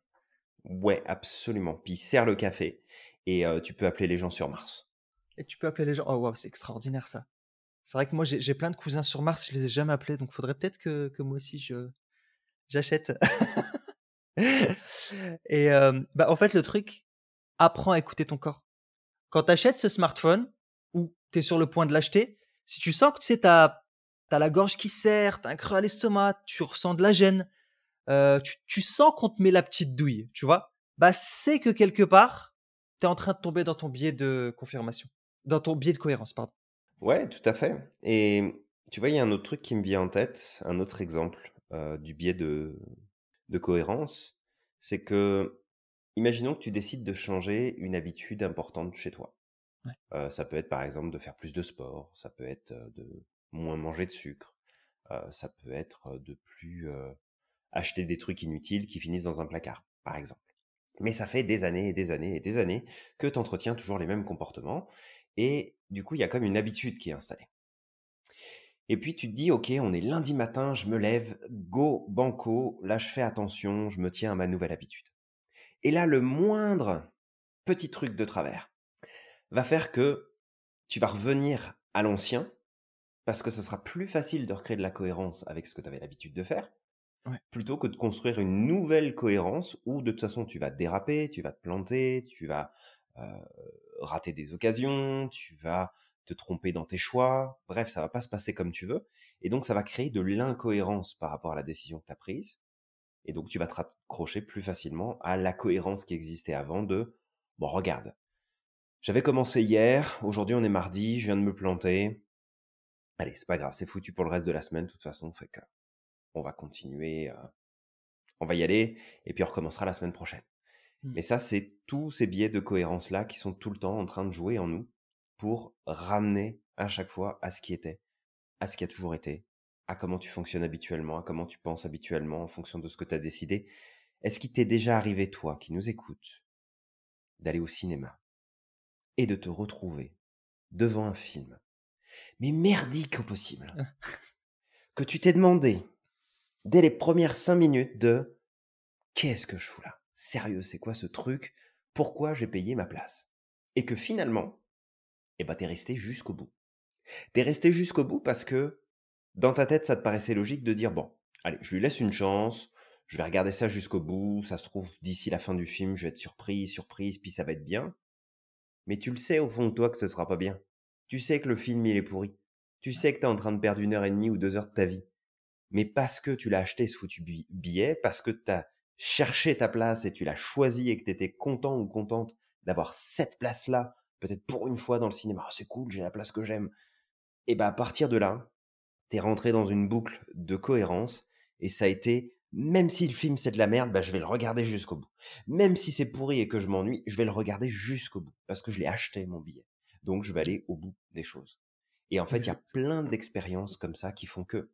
Ouais, absolument. Puis sert le café et tu peux appeler les gens sur Mars. Et tu peux appeler les gens. Oh, waouh, c'est extraordinaire ça. C'est vrai que moi, j'ai plein de cousins sur Mars, je les ai jamais appelés, donc faudrait peut-être que, que, moi aussi je j'achète. et bah, en fait, le truc, apprends à écouter ton corps. Quand tu achètes ce smartphone tu es sur le point de l'acheter, si tu sens que tu as, la gorge qui serre, tu as un creux à l'estomac, tu ressens de la gêne, tu, tu, sens qu'on te met la petite douille, tu vois, bah c'est que quelque part, tu es en train de tomber dans ton biais de confirmation, dans ton biais de cohérence, pardon. Ouais, tout à fait. Et tu vois, il y a un autre truc qui me vient en tête, un autre exemple du biais de cohérence, c'est que, imaginons que tu décides de changer une habitude importante chez toi. Ça peut être par exemple de faire plus de sport, ça peut être de moins manger de sucre, ça peut être de plus acheter des trucs inutiles qui finissent dans un placard, par exemple. Mais ça fait des années et des années et des années que tu entretiens toujours les mêmes comportements et du coup, il y a comme une habitude qui est installée. Et puis tu te dis, ok, on est lundi matin, je me lève, go, banco, là je fais attention, je me tiens à ma nouvelle habitude. Et là, le moindre petit truc de travers va faire que tu vas revenir à l'ancien, parce que ce sera plus facile de recréer de la cohérence avec ce que tu avais l'habitude de faire, plutôt que de construire une nouvelle cohérence où de toute façon tu vas déraper, tu vas te planter, tu vas euh, rater des occasions, tu vas te tromper dans tes choix, bref, ça va pas se passer comme tu veux, et donc ça va créer de l'incohérence par rapport à la décision que tu as prise, et donc tu vas te raccrocher plus facilement à la cohérence qui existait avant de, bon regarde, j'avais commencé hier, aujourd'hui on est mardi, je viens de me planter, allez, c'est pas grave, c'est foutu pour le reste de la semaine, de toute façon, fait que on va continuer, euh, on va y aller, et puis on recommencera la semaine prochaine. Mmh. Mais ça, c'est tous ces biais de cohérence-là qui sont tout le temps en train de jouer en nous pour ramener à chaque fois à ce qui était, à ce qui a toujours été, à comment tu fonctionnes habituellement, à comment tu penses habituellement en fonction de ce que tu as décidé. Est-ce qu'il t'est déjà arrivé, toi, qui nous écoutes, d'aller au cinéma? Et de te retrouver devant un film, mais merdique au possible, que tu t'es demandé dès les premières cinq minutes de qu'est-ce que je fous là? Sérieux, c'est quoi ce truc? Pourquoi j'ai payé ma place? Et que finalement, eh ben, t'es resté jusqu'au bout. T'es resté jusqu'au bout parce que dans ta tête, ça te paraissait logique de dire bon, allez, je lui laisse une chance, je vais regarder ça jusqu'au bout, ça se trouve, d'ici la fin du film, je vais être surpris, surprise, puis ça va être bien. Mais tu le sais au fond de toi que ce sera pas bien. Tu sais que le film, il est pourri. Tu sais que t'es en train de perdre une heure et demie ou deux heures de ta vie. Mais parce que tu l'as acheté ce foutu billet, parce que t'as cherché ta place et tu l'as choisi et que t'étais content ou contente d'avoir cette place-là peut-être pour une fois dans le cinéma, ah, c'est cool, j'ai la place que j'aime. Et bah à partir de là, t'es rentré dans une boucle de cohérence et ça a été même si le film c'est de la merde, bah, je vais le regarder jusqu'au bout. Même si c'est pourri et que je m'ennuie, je vais le regarder jusqu'au bout parce que je l'ai acheté mon billet. Donc je vais aller au bout des choses. Et en fait, il y a plein d'expériences comme ça qui font que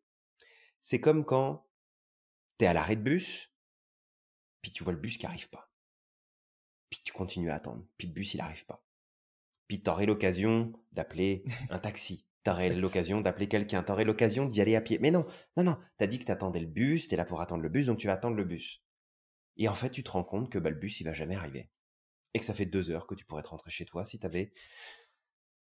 c'est comme quand t'es à l'arrêt de bus, puis tu vois le bus qui arrive pas. Puis tu continues à attendre, puis le bus il arrive pas. Puis t'aurais l'occasion d'appeler un taxi. T'aurais l'occasion d'appeler quelqu'un. T'aurais l'occasion d'y aller à pied. Mais non, non, non. T'as dit que t'attendais le bus. T'es là pour attendre le bus, donc tu vas attendre le bus. Et en fait, tu te rends compte que bah, le bus, il va jamais arriver. Et que ça fait deux heures que tu pourrais te rentrer chez toi si t'avais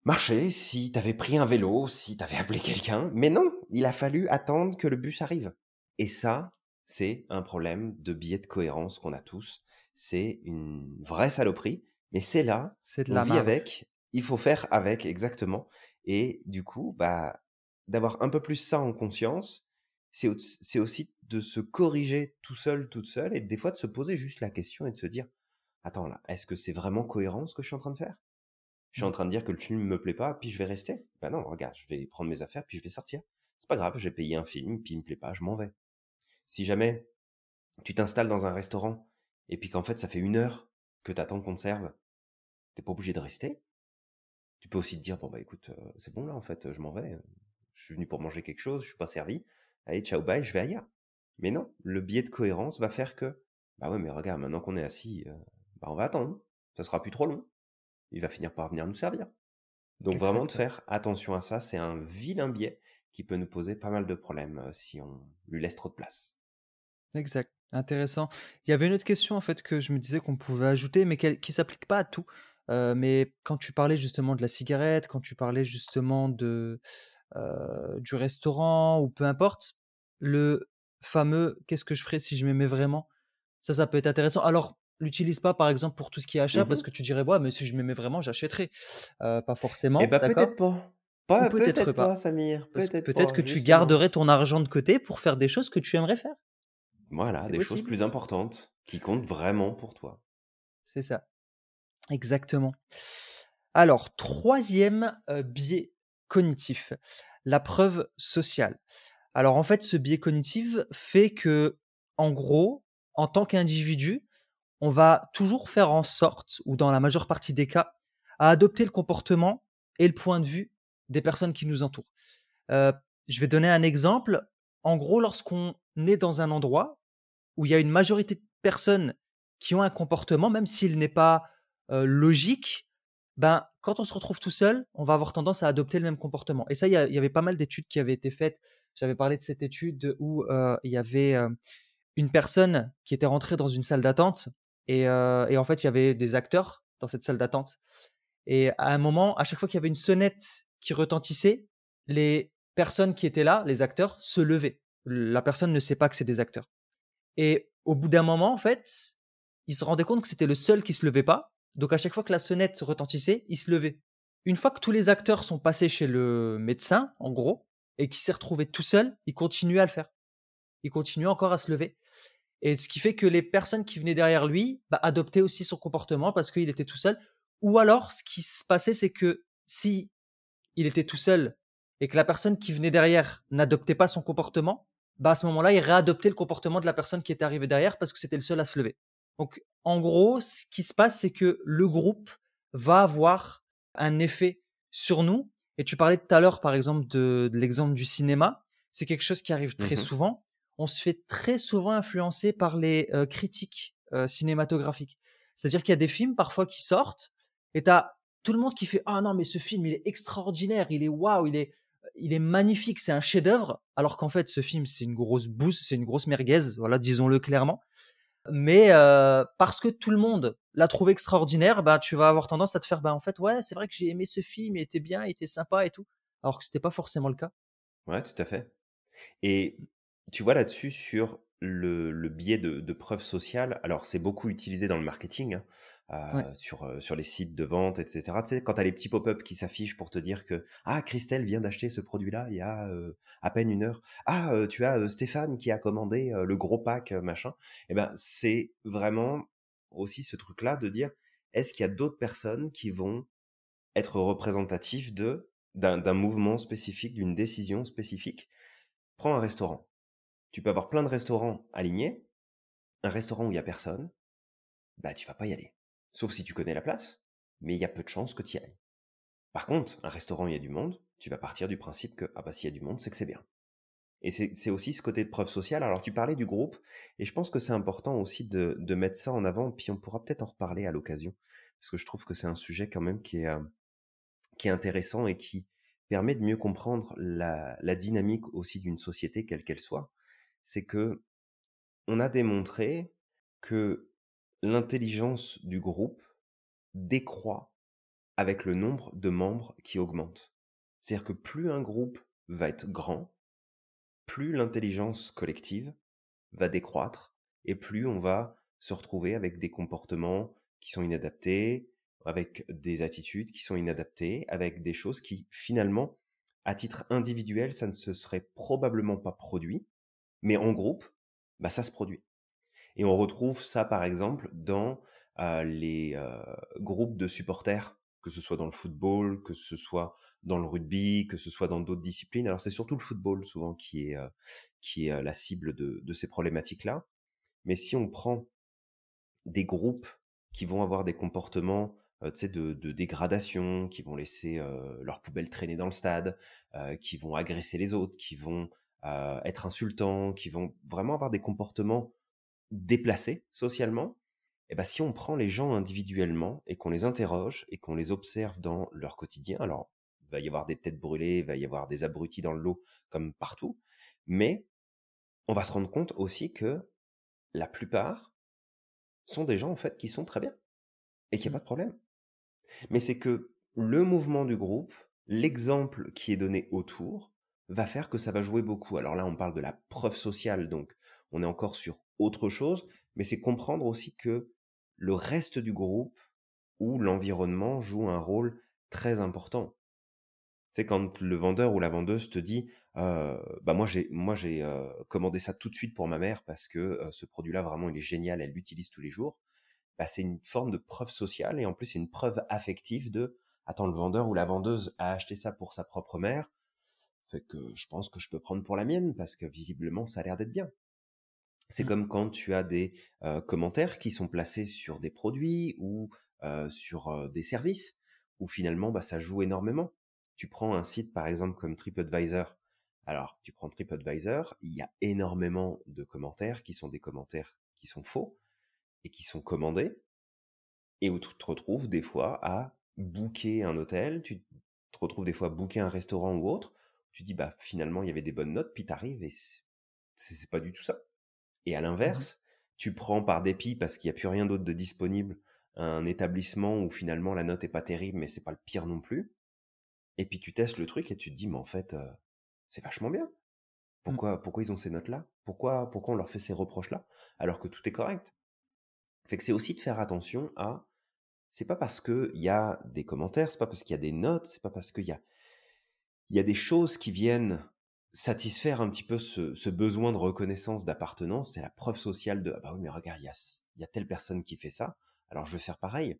marché, si t'avais pris un vélo, si t'avais appelé quelqu'un. Mais non, il a fallu attendre que le bus arrive. Et ça, c'est un problème de biais de cohérence qu'on a tous. C'est une vraie saloperie. Mais c'est là, c'est de on vit avec, il faut faire avec exactement. Et du coup, bah, d'avoir un peu plus ça en conscience, c'est, c'est aussi de se corriger tout seul, toute seule, et des fois de se poser juste la question et de se dire, attends là, est-ce que c'est vraiment cohérent ce que je suis en train de faire? Je suis en mmh. train de dire que le film me plaît pas, puis je vais rester? Ben non, regarde, je vais prendre mes affaires, puis je vais sortir. C'est pas grave, j'ai payé un film, puis il me plaît pas, je m'en vais. Si jamais tu t'installes dans un restaurant, et puis qu'en fait ça fait une heure que t'attends qu'on te serve, t'es pas obligé de rester. Tu peux aussi te dire, bon bah écoute, c'est bon là en fait, je m'en vais. Je suis venu pour manger quelque chose, je suis pas servi. Allez, ciao, bye, je vais ailleurs. Mais non, le biais de cohérence va faire que, bah ouais, mais regarde, maintenant qu'on est assis, bah on va attendre. Ça sera plus trop long. Il va finir par venir nous servir. Donc vraiment de faire attention à ça, c'est un vilain biais qui peut nous poser pas mal de problèmes si on lui laisse trop de place. Exact. Intéressant. Il y avait une autre question en fait que je me disais qu'on pouvait ajouter, mais qu'elle qui s'applique pas à tout. Mais quand tu parlais justement de la cigarette, quand tu parlais justement de, du restaurant ou peu importe, le fameux: «Qu'est-ce que je ferais si je m'aimais vraiment?» ça, ça peut être intéressant. Alors, l'utilise pas par exemple pour tout ce qui est achat parce Mmh que tu dirais: «Ouais, mais si je m'aimais vraiment, j'achèterais». Pas Eh forcément, bah, d'accord? peut-être pas. Pas peut-être pas pas. Samir, Parce peut-être pas, que tu garderais ton argent de côté pour faire des choses que tu aimerais faire. Voilà, des choses plus importantes qui comptent vraiment pour toi. C'est ça. Exactement. Alors, troisième biais cognitif, la preuve sociale. Alors en fait, ce biais cognitif fait que, en gros, en tant qu'individu, on va toujours faire en sorte, ou dans la majeure partie des cas, à adopter le comportement et le point de vue des personnes qui nous entourent. Je vais donner un exemple. En gros, lorsqu'on est dans un endroit où il y a une majorité de personnes qui ont un comportement, même s'il n'est pas, logique, ben, quand on se retrouve tout seul, on va avoir tendance à adopter le même comportement et ça, il y avait pas mal d'études qui avaient été faites. J'avais parlé de cette étude où, il y avait, une personne qui était rentrée dans une salle d'attente et en fait, il y avait des acteurs dans cette salle d'attente et à un moment, à chaque fois qu'il y avait une sonnette qui retentissait, les personnes qui étaient là, les acteurs, se levaient. La personne ne sait pas que c'est des acteurs. Et au bout d'un moment, en fait, il se rendait compte que c'était le seul qui se levait pas. Donc à chaque fois que la sonnette retentissait, il se levait. Une fois que tous les acteurs sont passés chez le médecin, en gros, et qu'il s'est retrouvé tout seul, il continuait à le faire. Il continuait encore à se lever. Et ce qui fait que les personnes qui venaient derrière lui, bah, adoptaient aussi son comportement parce qu'il était tout seul. Ou alors, ce qui se passait, c'est que si il était tout seul et que la personne qui venait derrière n'adoptait pas son comportement, bah, à ce moment-là, il réadoptait le comportement de la personne qui était arrivée derrière parce que c'était le seul à se lever. Donc, en gros, ce qui se passe, c'est que le groupe va avoir un effet sur nous. Et tu parlais tout à l'heure, par exemple, de, de l'exemple du cinéma. C'est quelque chose qui arrive très Mmh souvent. On se fait très souvent influencer par les euh, critiques euh, cinématographiques. C'est-à-dire qu'il y a des films parfois qui sortent et tu as tout le monde qui fait ah non mais ce film il est extraordinaire, il est waouh, il est il est magnifique, c'est un chef-d'œuvre, alors qu'en fait ce film c'est une grosse bouse, c'est une grosse merguez, voilà, disons-le clairement. Mais parce que tout le monde l'a trouvé extraordinaire, bah tu vas avoir tendance à te faire bah en fait ouais c'est vrai que j'ai aimé ce film, il était bien, il était sympa et tout, alors que c'était pas forcément le cas. Ouais, tout à fait. Et tu vois là-dessus sur le biais de de preuves sociales, alors c'est beaucoup utilisé dans le marketing, hein, Sur, heu, sur les sites de vente et cetera. Tu sais, quand tu as les petits pop-up qui s'affichent pour te dire que: «Ah, Christelle vient d'acheter ce produit-là il y a, heu, à peine une heure. Ah, heu, tu as, heu, Stéphane qui a commandé, heu, le gros pack, machin». Et ben, c'est vraiment aussi ce truc-là de dire: «Est-ce qu'il y a d'autres personnes qui vont être représentatifs de d'un d'un mouvement spécifique, d'une décision spécifique?» Prends un restaurant. Tu peux avoir plein de restaurants alignés. Un restaurant où il y a personne, bah, tu vas pas y aller. Sauf si tu connais la place, mais il y a peu de chances que tu y ailles. Par contre, un restaurant où il y a du monde, tu vas partir du principe que, ah bah, s'il y a du monde, c'est que c'est bien. Et c'est aussi ce côté de preuve sociale. Alors, tu parlais du groupe, et je pense que c'est important aussi de, de mettre ça en avant, puis on pourra peut-être en reparler à l'occasion, parce que je trouve que c'est un sujet quand même qui est, euh, qui est intéressant et qui permet de mieux comprendre la, la dynamique aussi d'une société, quelle qu'elle soit. C'est que on a démontré que l'intelligence du groupe décroît avec le nombre de membres qui augmente. C'est-à-dire que plus un groupe va être grand, plus l'intelligence collective va décroître et plus on va se retrouver avec des comportements qui sont inadaptés, avec des attitudes qui sont inadaptées, avec des choses qui finalement, à titre individuel, ça ne se serait probablement pas produit, mais en groupe, bah ça se produit. Et on retrouve ça, par exemple, dans euh, les euh, groupes de supporters, que ce soit dans le football, que ce soit dans le rugby, que ce soit dans d'autres disciplines. Alors c'est surtout le football souvent qui est, euh, qui est la cible de, ces problématiques-là. Mais si on prend des groupes qui vont avoir des comportements de, de dégradation, qui vont laisser leurs poubelles traîner dans le stade, qui vont agresser les autres, qui vont être insultants, qui vont vraiment avoir des comportements déplacés socialement, et ben si on prend les gens individuellement et qu'on les interroge et qu'on les observe dans leur quotidien, alors il va y avoir des têtes brûlées, il va y avoir des abrutis dans le lot comme partout, mais on va se rendre compte aussi que la plupart sont des gens en fait qui sont très bien et qu'il n'y a Mmh. pas de problème. Mais c'est que le mouvement du groupe, l'exemple qui est donné autour, va faire que ça va jouer beaucoup. Alors là, on parle de la preuve sociale, donc on est encore sur autre chose, mais c'est comprendre aussi que le reste du groupe ou l'environnement joue un rôle très important. C'est quand le vendeur ou la vendeuse te dit euh, bah moi j'ai moi j'ai euh, commandé ça tout de suite pour ma mère parce que euh, ce produit-là vraiment il est génial, elle l'utilise tous les jours. Bah, c'est une forme de preuve sociale et en plus c'est une preuve affective de attends le vendeur ou la vendeuse a acheté ça pour sa propre mère, fait que je pense que je peux prendre pour la mienne parce que visiblement ça a l'air d'être bien. C'est Mmh. comme quand tu as des euh, commentaires qui sont placés sur des produits ou euh, sur des services où finalement bah, ça joue énormément. Tu prends un site par exemple comme TripAdvisor. Alors tu prends TripAdvisor, il y a énormément de commentaires qui sont des commentaires qui sont faux et qui sont commandés et où tu te retrouves des fois à booker un hôtel, tu te retrouves des fois à booker un restaurant ou autre. Tu dis bah finalement il y avait des bonnes notes, puis t'arrives et c'est c'est pas du tout ça. Et à Mmh l'inverse, tu prends par dépit parce qu'il n'y a plus rien d'autre de disponible un établissement où finalement la note est pas terrible, mais c'est pas le pire non plus. Et puis tu testes le truc et tu te dis, mais en fait, euh, c'est vachement bien. Mmh. Pourquoi, pourquoi ils ont ces notes-là? Pourquoi, pourquoi on leur fait ces reproches-là? Alors que tout est correct Fait que c'est aussi de faire attention à. C'est pas parce qu'il y a des commentaires, c'est pas parce qu'il y a des notes, c'est pas parce qu'il y a, il y a des choses qui viennent satisfaire un petit peu ce, besoin de reconnaissance, d'appartenance, c'est la preuve sociale de ah bah oui mais regarde il y a, y a telle personne qui fait ça, alors je vais faire pareil.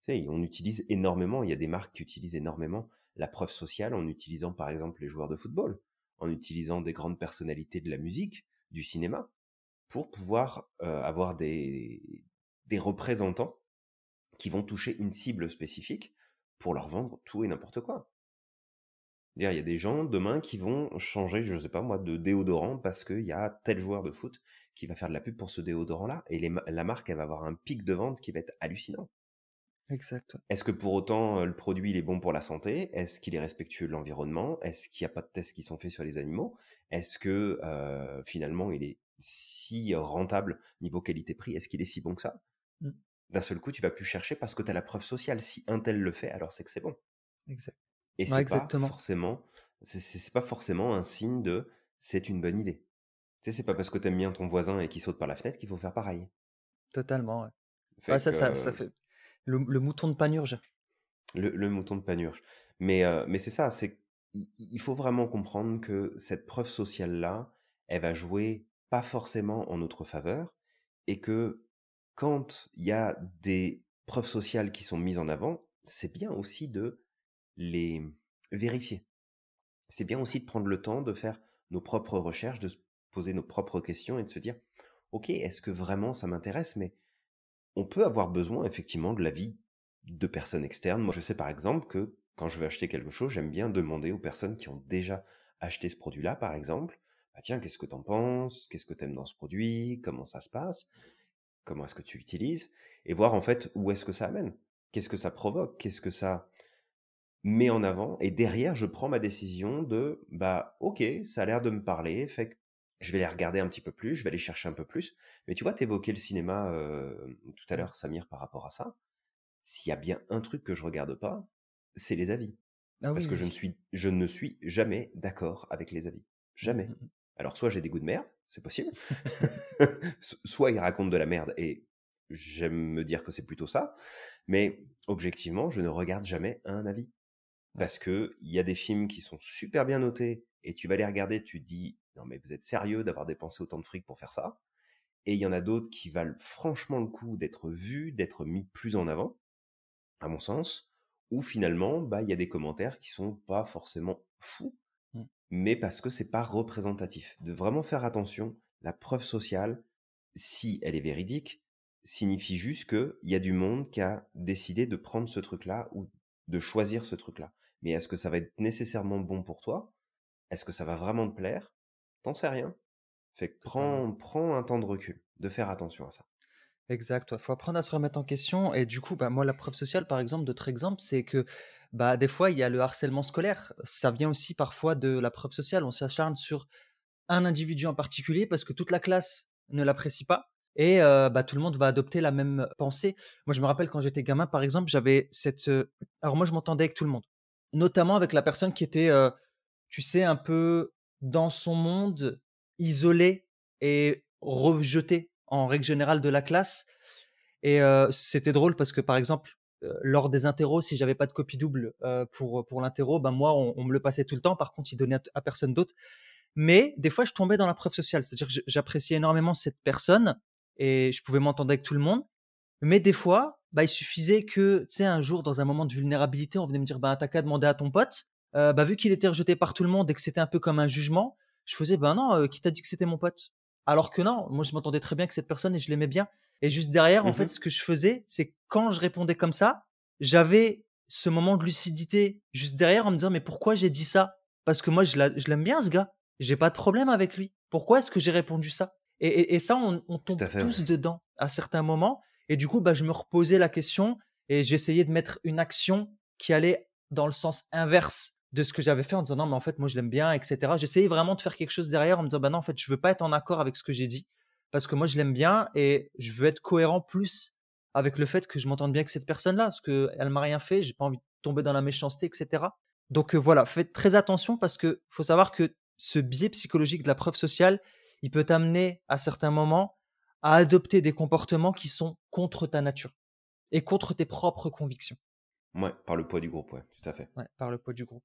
Tu sais, on utilise énormément, il y a des marques qui utilisent énormément la preuve sociale en utilisant par exemple les joueurs de football, en utilisant des grandes personnalités de la musique, du cinéma, pour pouvoir euh, avoir des, des représentants qui vont toucher une cible spécifique pour leur vendre tout et n'importe quoi. Dire, il y a des gens demain qui vont changer, je sais pas moi, de déodorant parce qu'il y a tel joueur de foot qui va faire de la pub pour ce déodorant-là et les la marque, elle va avoir un pic de vente qui va être hallucinant. Exact. Est-ce que pour autant euh, le produit il est bon pour la santé? Est-ce qu'il est respectueux de l'environnement? Est-ce qu'il n'y a pas de tests qui sont faits sur les animaux? Est-ce que euh, finalement il est si rentable niveau qualité-prix? Est-ce qu'il est si bon que ça? Mmh. D'un seul coup, tu vas plus chercher parce que tu as la preuve sociale. Si un tel le fait, alors c'est que c'est bon. Exact. Et Ouais, c'est pas forcément, c'est pas forcément un signe de c'est une bonne idée. Tu sais, c'est pas parce que t'aimes bien ton voisin et qu'il saute par la fenêtre qu'il faut faire pareil. Totalement, ouais. Fait Ouais, ça, ça, que ça fait le, le mouton de Panurge. le, le mouton de panurge. Mais, euh, mais c'est ça, c'est il il faut vraiment comprendre que cette preuve sociale-là, elle va jouer pas forcément en notre faveur et que quand il y a des preuves sociales qui sont mises en avant, c'est bien aussi de les vérifier. C'est bien aussi de prendre le temps de faire nos propres recherches, de se poser nos propres questions et de se dire, ok, est-ce que vraiment ça m'intéresse? Mais on peut avoir besoin effectivement de l'avis de personnes externes. Moi, je sais par exemple que quand je veux acheter quelque chose, j'aime bien demander aux personnes qui ont déjà acheté ce produit-là, par exemple, bah tiens, qu'est-ce que t'en penses? Qu'est-ce que t'aimes dans ce produit? Comment ça se passe? Comment est-ce que tu l'utilises Et voir en fait où est-ce que ça amène? Qu'est-ce que ça provoque? Qu'est-ce que ça met en avant Et derrière, je prends ma décision de, bah ok, ça a l'air de me parler, fait que je vais les regarder un petit peu plus, je vais aller chercher un peu plus. Mais tu vois, t'évoquais le cinéma euh, tout à Mmh. l'heure, Samir, par rapport à ça. S'il y a bien un truc que je regarde pas, c'est les avis. Ah Parce oui, que je ne suis, je ne suis jamais d'accord avec les avis. Mmh, Jamais. mmh, mmh. Alors, soit j'ai des goûts de merde, c'est possible. So- soit ils racontent de la merde et j'aime me dire que c'est plutôt ça. Mais objectivement, je ne regarde jamais un avis. Parce que il y a des films qui sont super bien notés et tu vas les regarder, tu te dis non mais vous êtes sérieux d'avoir dépensé autant de fric pour faire ça? Et il y en a d'autres qui valent franchement le coup d'être vus, d'être mis plus en avant, à mon sens, où finalement bah il y a des commentaires qui sont pas forcément fous, Mmh. mais parce que c'est pas représentatif. De vraiment faire attention, la preuve sociale, si elle est véridique, signifie juste qu'il y a du monde qui a décidé de prendre ce truc-là ou de choisir ce truc-là. Mais est-ce que ça va être nécessairement bon pour toi? Est-ce que ça va vraiment te plaire? T'en sais rien. Fait que prends un temps de recul, de faire attention à ça. Exact, il faut apprendre à se remettre en question. Et du coup, bah, moi, la preuve sociale, par exemple, d'autres exemples, c'est que bah, des fois, il y a le harcèlement scolaire. Ça vient aussi parfois de la preuve sociale. On s'acharne sur un individu en particulier parce que toute la classe ne l'apprécie pas. et bah, tout le monde va adopter la même pensée. Moi, je me rappelle quand j'étais gamin, par exemple, j'avais cette. Alors moi, je m'entendais avec tout le monde, notamment avec la personne qui était, tu sais, un peu dans son monde, isolé et rejeté en règle générale de la classe. Et c'était drôle parce que, par exemple, lors des interros, si j'avais pas de copie double pour, pour l'interro, ben moi, on, me le passait tout le temps. Par contre, il donnait à personne d'autre. Mais des fois, je tombais dans la preuve sociale. C'est-à-dire que j'appréciais énormément cette personne et je pouvais m'entendre avec tout le monde. Mais des fois, bah, il suffisait que, tu sais, un jour, dans un moment de vulnérabilité, on venait me dire, bah, t'as qu'à demander à ton pote. Euh, bah, vu qu'il était rejeté par tout le monde et que c'était un peu comme un jugement, je faisais, bah non, euh, qui t'a dit que c'était mon pote? Alors que non, moi, je m'entendais très bien avec cette personne et je l'aimais bien. Et juste derrière, en fait, mmh ce que je faisais, c'est quand je répondais comme ça, j'avais ce moment de lucidité juste derrière en me disant, mais pourquoi j'ai dit ça? Parce que moi, je l'aime bien, ce gars. J'ai pas de problème avec lui. Pourquoi est-ce que j'ai répondu ça? Et, ça, on, tombe tous dedans à certains moments. Et du coup, bah, je me reposais la question et j'essayais de mettre une action qui allait dans le sens inverse de ce que j'avais fait en disant non, mais en fait, moi, je l'aime bien, etc. J'essayais vraiment de faire quelque chose derrière en me disant bah non, en fait, je veux pas être en accord avec ce que j'ai dit parce que moi, je l'aime bien et je veux être cohérent plus avec le fait que je m'entende bien avec cette personne-là parce qu'elle m'a rien fait, j'ai pas envie de tomber dans la méchanceté, etc. Donc euh, voilà, faites très attention parce que faut savoir que ce biais psychologique de la preuve sociale, il peut t'amener à certains moments à adopter des comportements qui sont contre ta nature et contre tes propres convictions. Ouais, par le poids du groupe, ouais, tout à fait. Ouais, par le poids du groupe.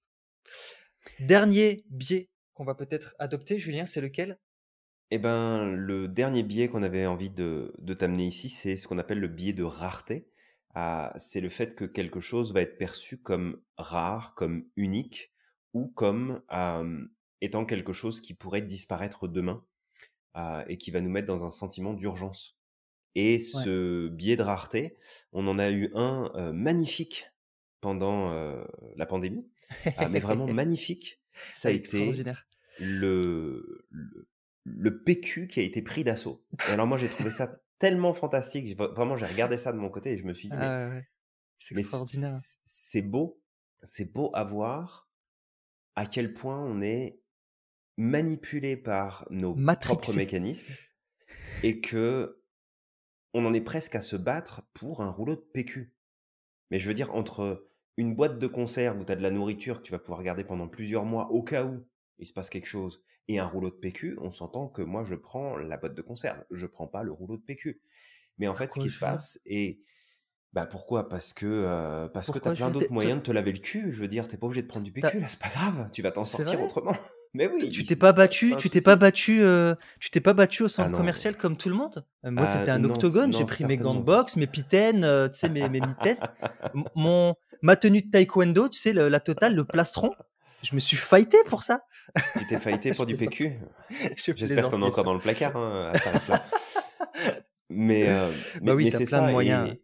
Dernier biais qu'on va peut-être adopter, Julien, c'est lequel? Eh ben, le dernier biais qu'on avait envie de, t'amener ici, c'est ce qu'on appelle le biais de rareté. Ah, c'est le fait que quelque chose va être perçu comme rare, comme unique, ou comme étant quelque chose qui pourrait disparaître demain et qui va nous mettre dans un sentiment d'urgence. Et ce biais de rareté, on en a eu un magnifique pendant la pandémie, ah, mais vraiment magnifique. Ça a été le, le, PQ qui a été pris d'assaut. Alors moi j'ai trouvé ça tellement fantastique. Vraiment j'ai regardé ça de mon côté et je me suis dit ah c'est extraordinaire. C'est beau, c'est beau à voir à quel point on est manipulé par nos propres mécanismes et que on en est presque à se battre pour un rouleau de PQ. Mais je veux dire, entre une boîte de conserve où tu as de la nourriture que tu vas pouvoir garder pendant plusieurs mois au cas où il se passe quelque chose, et un rouleau de PQ, on s'entend que moi je prends la boîte de conserve, je prends pas le rouleau de PQ. Mais en fait, ce qui se passe, et bah pourquoi? Parce que euh, parce que t'as plein d'autres moyens de te laver le cul. Je veux dire, t'es pas obligé de prendre du PQ là, c'est pas grave. Tu vas t'en sortir autrement. Mais oui. Tu t'es pas battu, tu t'es pas battu, euh, tu t'es pas battu au ah centre commercial comme tout le monde? Euh, moi, c'était ah un octogone. J'ai pris mes gants de boxe, mes pitaines, tu sais, mes, mes mitaines, mon ma tenue de taekwondo, tu sais, la totale, le plastron. Je me suis fighté pour ça. Tu t'es fighté pour du PQ. J'espère t'en as encore dans le placard. Hein, mais, bah oui, c'est plein de moyens.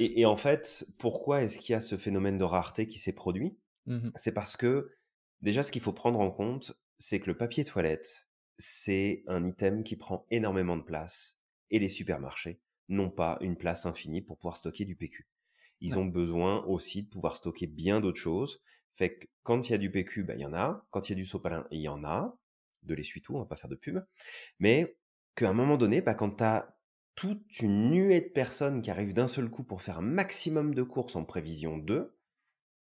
Et, en fait, pourquoi est-ce qu'il y a ce phénomène de rareté qui s'est produit? Mmh C'est parce que déjà, ce qu'il faut prendre en compte, c'est que le papier toilette, c'est un item qui prend énormément de place et les supermarchés n'ont pas une place infinie pour pouvoir stocker du PQ. Ils ont besoin aussi de pouvoir stocker bien d'autres choses. Fait que quand il y a du PQ, ben, il y en a. Quand il y a du sopalin, il y en a. De l'essuie-tout, on va pas faire de pub. Mais qu'à un moment donné, bah, quand tu as toute une nuée de personnes qui arrivent d'un seul coup pour faire un maximum de courses en prévision d'eux,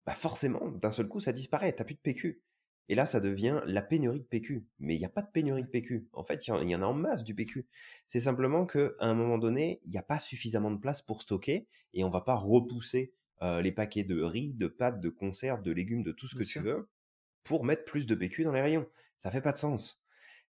bah forcément, d'un seul coup, ça disparaît, t'as plus de PQ. Et là, ça devient la pénurie de PQ. Mais il n'y a pas de pénurie de PQ. En fait, il y, en a en masse du PQ. C'est simplement qu'à un moment donné, il n'y a pas suffisamment de place pour stocker et on va pas repousser euh, les paquets de riz, de pâtes, de conserves, de légumes, de tout ce que tu veux pour mettre plus de PQ dans les rayons. Ça fait pas de sens.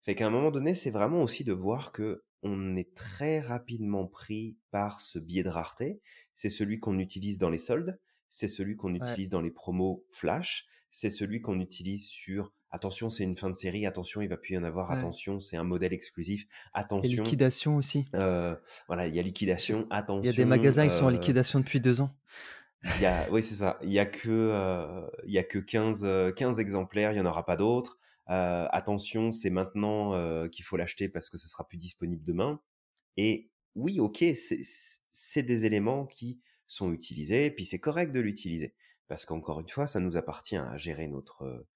Fait qu'à un moment donné, c'est vraiment aussi de voir que on est très rapidement pris par ce biais de rareté. C'est celui qu'on utilise dans les soldes, c'est celui qu'on utilise dans les promos flash, c'est celui qu'on utilise sur attention, c'est une fin de série, attention, il va plus y en avoir, attention, c'est un modèle exclusif, attention. Il y a liquidation aussi. Euh, voilà, il y a liquidation, attention. Il y a des magasins qui sont en euh, liquidation depuis deux ans. Y a, oui, c'est ça. Il y a que, euh, y a que 15, 15 exemplaires, il n'y en aura pas d'autres. Euh, attention, c'est maintenant euh, qu'il faut l'acheter parce que ce sera plus disponible demain. Et oui, ok, c'est des éléments qui sont utilisés, et puis c'est correct de l'utiliser. Parce qu'encore une fois, ça nous appartient à gérer notre,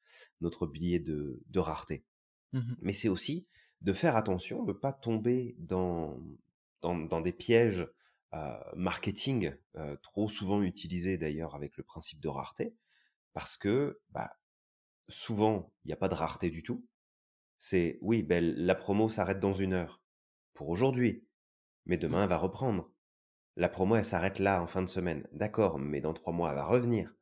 notre billet de, de rareté. Mmh Mais c'est aussi de faire attention, de ne pas tomber dans, dans, des pièges marketing trop souvent utilisés d'ailleurs avec le principe de rareté, parce que bah, souvent, il n'y a pas de rareté du tout. C'est oui, ben, la promo s'arrête dans une heure pour aujourd'hui, mais demain elle va reprendre. La promo elle s'arrête là en fin de semaine, d'accord, mais dans trois mois elle va revenir.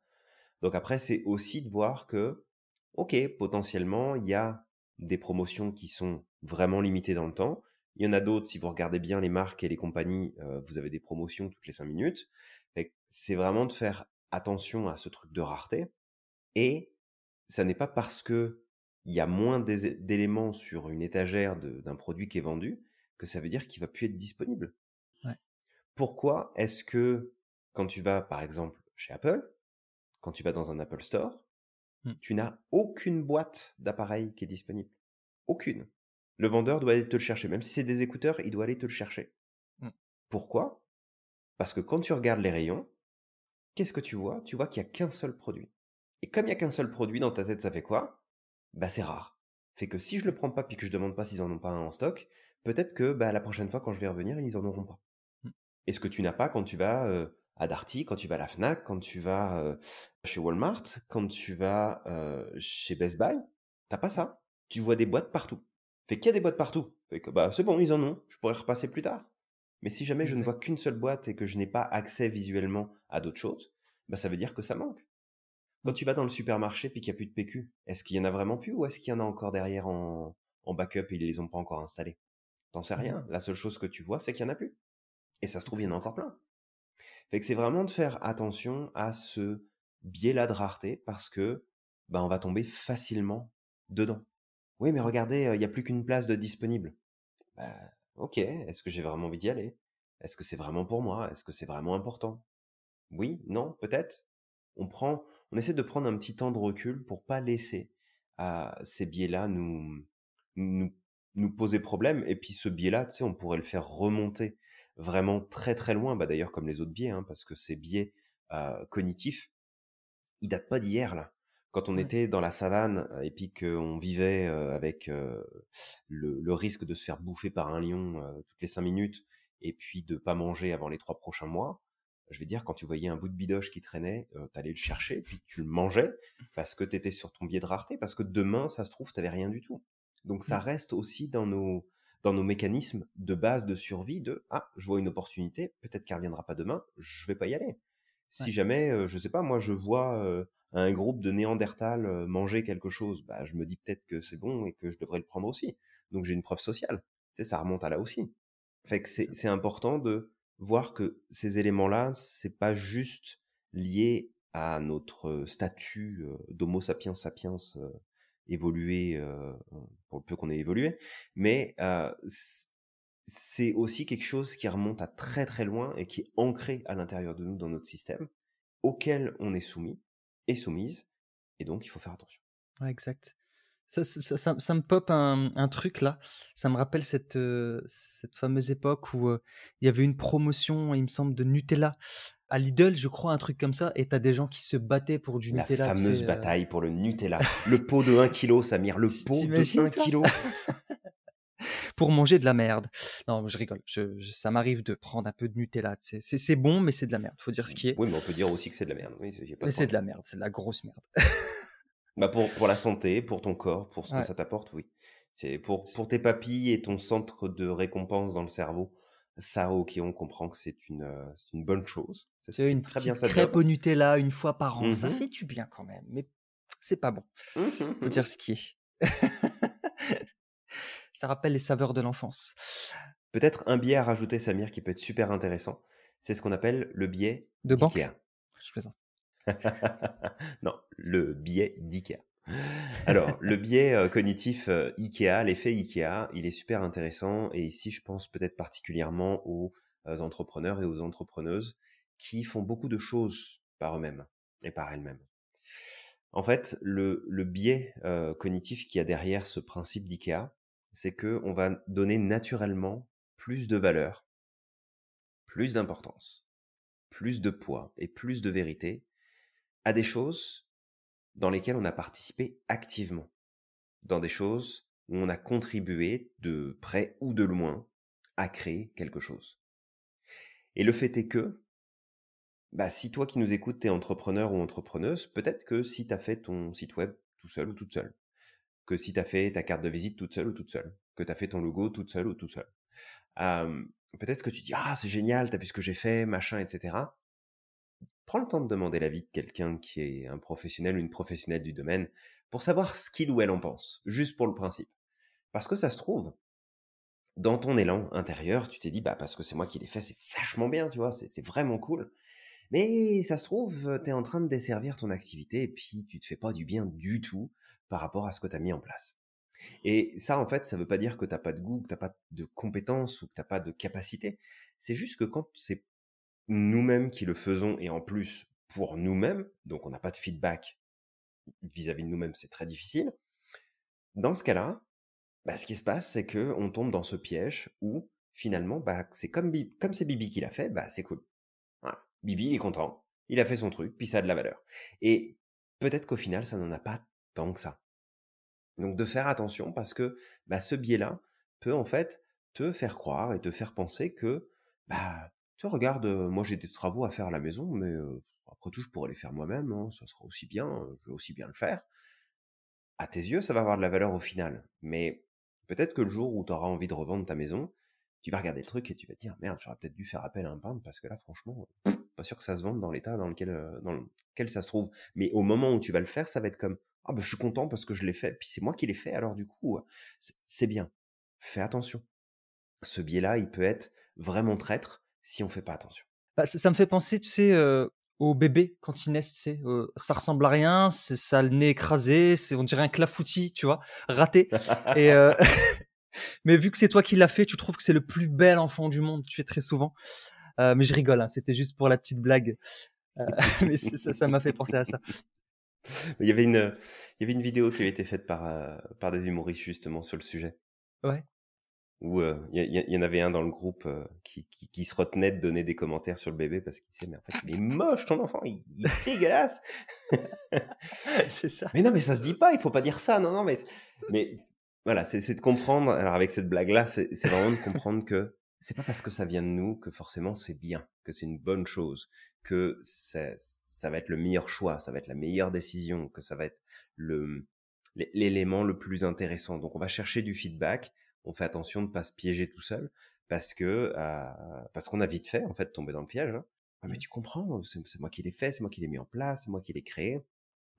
Donc après, c'est aussi de voir que, ok, potentiellement, il y a des promotions qui sont vraiment limitées dans le temps. Il y en a d'autres, si vous regardez bien les marques et les compagnies, vous avez des promotions toutes les cinq minutes. C'est vraiment de faire attention à ce truc de rareté. Et ça n'est pas parce que il y a moins d'éléments sur une étagère d'un produit qui est vendu que ça veut dire qu'il va plus être disponible. Pourquoi est-ce que quand tu vas, par exemple, chez Apple, quand tu vas dans un Apple Store, mmh. tu n'as aucune boîte d'appareil qui est disponible Aucune. Le vendeur doit aller te le chercher. Même si c'est des écouteurs, il doit aller te le chercher. Mmh. Pourquoi? Parce que quand tu regardes les rayons, qu'est-ce que tu vois? Tu vois qu'il n'y a qu'un seul produit. Et comme il n'y a qu'un seul produit dans ta tête, ça fait quoi? Bah c'est rare. Fait que si je le prends pas puis que je demande pas s'ils en ont pas un en stock, peut-être que bah, la prochaine fois quand je vais revenir, ils en auront pas. Mmh. Et ce que tu n'as pas quand tu vas à Darty, quand tu vas à la Fnac, quand tu vas chez Walmart, quand tu vas chez Best Buy, t'as pas ça? Tu vois des boîtes partout. Fait qu'il y a des boîtes partout. Fait que bah c'est bon, ils en ont. Je pourrais repasser plus tard. Mais si jamais je ne vois qu'une seule boîte et que je n'ai pas accès visuellement à d'autres choses, bah ça veut dire que ça manque. Quand tu vas dans le supermarché puis qu'il n'y a plus de PQ, est-ce qu'il y en a vraiment plus ou est-ce qu'il y en a encore derrière en, en backup et ils les ont pas encore installés? T'en sais rien. La seule chose que tu vois, c'est qu'il y en a plus. Et ça se trouve, il y en a encore plein. Fait que c'est vraiment de faire attention à ce biais-là de rareté parce que bah, on va tomber facilement dedans. Oui, mais regardez, il n'y a plus qu'une place de disponible. Bah, ok, est-ce que j'ai vraiment envie d'y aller? Est-ce que c'est vraiment pour moi? Est-ce que c'est vraiment important? Oui, non, peut-être. On prend, on essaie de prendre un petit temps de recul pour pas laisser à ces biais-là nous, nous, nous poser problème. Et puis ce biais-là, tu sais, on pourrait le faire remonter vraiment très très loin, bah d'ailleurs comme les autres biais, hein, parce que ces biais cognitifs, ils datent pas d'hier là. Quand on était dans la savane et puis qu'on vivait avec le, risque de se faire bouffer par un lion toutes les cinq minutes et puis de pas manger avant les trois prochains mois, je vais dire, quand tu voyais un bout de bidoche qui traînait, tu allais le chercher, puis tu le mangeais parce que tu étais sur ton biais de rareté, parce que demain, ça se trouve, tu rien du tout. Donc ça mmh. reste aussi dans nos, dans nos mécanismes de base de survie de ah je vois une opportunité peut-être qu'elle reviendra pas demain je vais pas y aller si jamais euh, je sais pas moi je vois euh, un groupe de Néandertal euh, manger quelque chose bah je me dis peut-être que c'est bon et que je devrais le prendre aussi. Donc j'ai une preuve sociale. Tu ça remonte à là aussi. Fait que c'est c'est important de voir que ces éléments là c'est pas juste lié à notre statut d'homo sapiens sapiens évolué pour le peu qu'on ait évolué, mais c'est aussi quelque chose qui remonte à très très loin et qui est ancré à l'intérieur de nous dans notre système, auquel on est soumis et soumise, et donc il faut faire attention. Exact. Ça, ça, me pop un, truc là. Ça me rappelle cette, cette fameuse époque où il y avait une promotion, il me semble, de Nutella à Lidl, je crois, un truc comme ça, et t'as des gens qui se battaient pour du Nutella. La fameuse euh, bataille pour le Nutella. le pot de 1 kg, Samir, le pot de 1 kg. pour manger de la merde. Non, je rigole. ça m'arrive de prendre un peu de Nutella. C'est bon, mais c'est de la merde. Faut dire ce qui est. Oui, mais on peut dire aussi que c'est de la merde. Oui, mais c'est de la merde, c'est de la grosse merde. bah pour, pour la santé, pour ton corps, pour ce que ça t'apporte, oui. C'est pour, pour tes papilles et ton centre de récompense dans le cerveau ça, ok, on comprend que c'est une, euh, une bonne chose. C'est une très bien crêpe au Nutella une fois par an. Ça mmh fait du bien quand même, mais c'est pas bon. Mmh Faut dire ce qui est. ça rappelle les saveurs de l'enfance. Peut-être un biais à rajouter, Samir, qui peut être super intéressant. C'est ce qu'on appelle le biais de banque? Je plaisante. non, le biais d'IKEA. Alors, le biais euh, cognitif euh, IKEA, l'effet IKEA, il est super intéressant. Et ici, je pense peut-être particulièrement aux euh, entrepreneurs et aux entrepreneuses qui font beaucoup de choses par eux-mêmes et par elles-mêmes. En fait, le, biais cognitif qu'il y a derrière ce principe d'IKEA, c'est que on va donner naturellement plus de valeur, plus d'importance, plus de poids et plus de vérité à des choses dans lesquelles on a participé activement, dans des choses où on a contribué de près ou de loin à créer quelque chose. Et le fait est que, bah, si toi qui nous écoutes, es entrepreneur ou entrepreneuse, peut-être que si tu as fait ton site web tout seul ou toute seule, que si tu as fait ta carte de visite toute seule ou toute seule, que tu as fait ton logo toute seule ou tout seul, peut-être que tu dis ah c'est génial, t'as vu ce que j'ai fait, machin, etc. Prends le temps de demander l'avis de quelqu'un qui est un professionnel ou une professionnelle du domaine pour savoir ce qu'il ou elle en pense, juste pour le principe. Parce que ça se trouve, dans ton élan intérieur, tu t'es dit, bah, parce que c'est moi qui l'ai fait, c'est vachement bien, tu vois, c'est vraiment cool. Mais ça se trouve, tu es en train de desservir ton activité et puis tu te fais pas du bien du tout par rapport à ce que tu as mis en place. Et ça, en fait, ça veut pas dire que t'as pas de goût, que t'as pas de compétences ou que t'as pas de capacité. C'est juste que quand c'est nous-mêmes qui le faisons et en plus pour nous-mêmes, donc on n'a pas de feedback vis-à-vis de nous-mêmes, c'est très difficile. Dans ce cas-là, bah, ce qui se passe, c'est que on tombe dans ce piège où finalement, bah, c'est comme, comme c'est Bibi qui l'a fait, bah, c'est cool. Bibi est content, il a fait son truc, puis ça a de la valeur. Et peut-être qu'au final, ça n'en a pas tant que ça. Donc de faire attention parce que bah, ce biais-là peut en fait te faire croire et te faire penser que bah tu regardes, moi j'ai des travaux à faire à la maison, mais après tout je pourrais les faire moi-même, hein, ça sera aussi bien, je vais aussi bien le faire. À tes yeux, ça va avoir de la valeur au final, mais peut-être que le jour où tu auras envie de revendre ta maison, tu vas regarder le truc et tu vas te dire merde, j'aurais peut-être dû faire appel à un peintre parce que là franchement, pas sûr que ça se vende dans l'état dans lequel dans lequel ça se trouve. Mais au moment où tu vas le faire, ça va être comme ah ben, je suis content parce que je l'ai fait, puis c'est moi qui l'ai fait, alors du coup, c'est bien. Fais attention. Ce biais-là, il peut être vraiment traître si on fait pas attention. Bah, ça, me fait penser, tu sais, au bébé quand il naissent, tu sais, ça ressemble à rien, c'est ça le nez écrasé, c'est on dirait un clafoutis, tu vois, raté. Et mais vu que c'est toi qui l'as fait, tu trouves que c'est le plus bel enfant du monde. Tu fais très souvent. Mais je rigole, hein, c'était juste pour la petite blague. mais ça m'a fait penser à ça. Il y avait une, il y avait une vidéo qui avait été faite par, euh, par des humoristes justement sur le sujet. Ouais. Où euh, il y, en avait un dans le groupe euh, qui, qui, se retenait de donner des commentaires sur le bébé parce qu'il disait mais en fait il est moche ton enfant, il, est dégueulasse. c'est ça. Mais non mais ça se dit pas, il faut pas dire ça. Non non mais mais voilà c'est de comprendre. Alors avec cette blague là, c'est vraiment de comprendre que c'est pas parce que ça vient de nous que forcément c'est bien, que c'est une bonne chose, que ça va être le meilleur choix, ça va être la meilleure décision, que ça va être le l'élément le plus intéressant. Donc on va chercher du feedback, on fait attention de ne pas se piéger tout seul parce que euh, parce qu'on a vite fait en fait tomber dans le piège. Hein. Ah, mais mmh. tu comprends, c'est moi qui l'ai fait, c'est moi qui l'ai mis en place, c'est moi qui l'ai créé.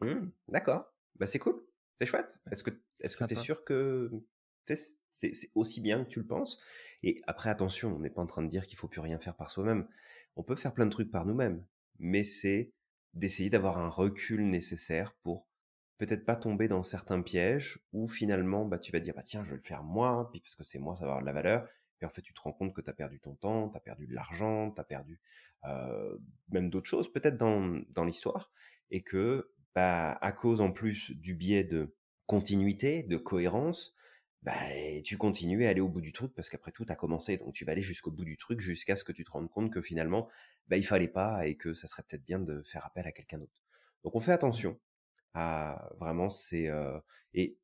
Mmh, d'accord, bah c'est cool, c'est chouette. Est-ce que est-ce que tu es sûr que c'est aussi bien que tu le penses. Et après attention, on n'est pas en train de dire qu'il faut plus rien faire par soi-même. On peut faire plein de trucs par nous-mêmes, mais c'est d'essayer d'avoir un recul nécessaire pour peut-être pas tomber dans certains pièges où finalement bah, tu vas dire bah tiens je vais le faire moi puis parce que c'est moi ça va avoir de la valeur. Et en fait tu te rends compte que tu as perdu ton temps, tu as perdu de l'argent, tu as perdu même d'autres choses peut-être dans, dans l'histoire. Et que bah, à cause en plus du biais de continuité, de cohérence, bah, tu continues à aller au bout du truc parce qu'après tout, tu as commencé. Donc, tu vas aller jusqu'au bout du truc jusqu'à ce que tu te rendes compte que finalement, bah, il fallait pas et que ça serait peut-être bien de faire appel à quelqu'un d'autre. Donc, on fait attention à vraiment, c'est. et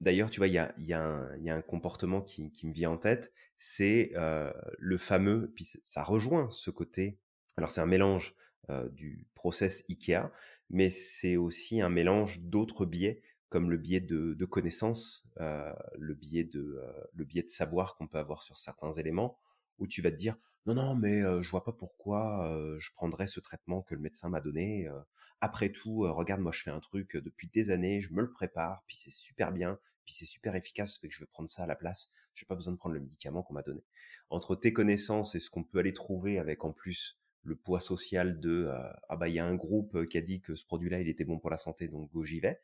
d'ailleurs, tu vois, il y a, y, a un comportement qui, me vient en tête, c'est le fameux, puis ça rejoint ce côté. Alors, c'est un mélange du process IKEA, mais c'est aussi un mélange d'autres biais comme le biais de, de connaissances, euh, le biais de euh, le biais de savoir qu'on peut avoir sur certains éléments, où tu vas te dire non non mais euh, je vois pas pourquoi je prendrais ce traitement que le médecin m'a donné. après tout, regarde moi je fais un truc depuis des années, je me le prépare, puis c'est super bien, puis c'est super efficace, fait que je vais prendre ça à la place. J'ai pas besoin de prendre le médicament qu'on m'a donné. Entre tes connaissances et ce qu'on peut aller trouver avec en plus le poids social de ah bah il y a un groupe qui a dit que ce produit-là il était bon pour la santé donc go j'y vais.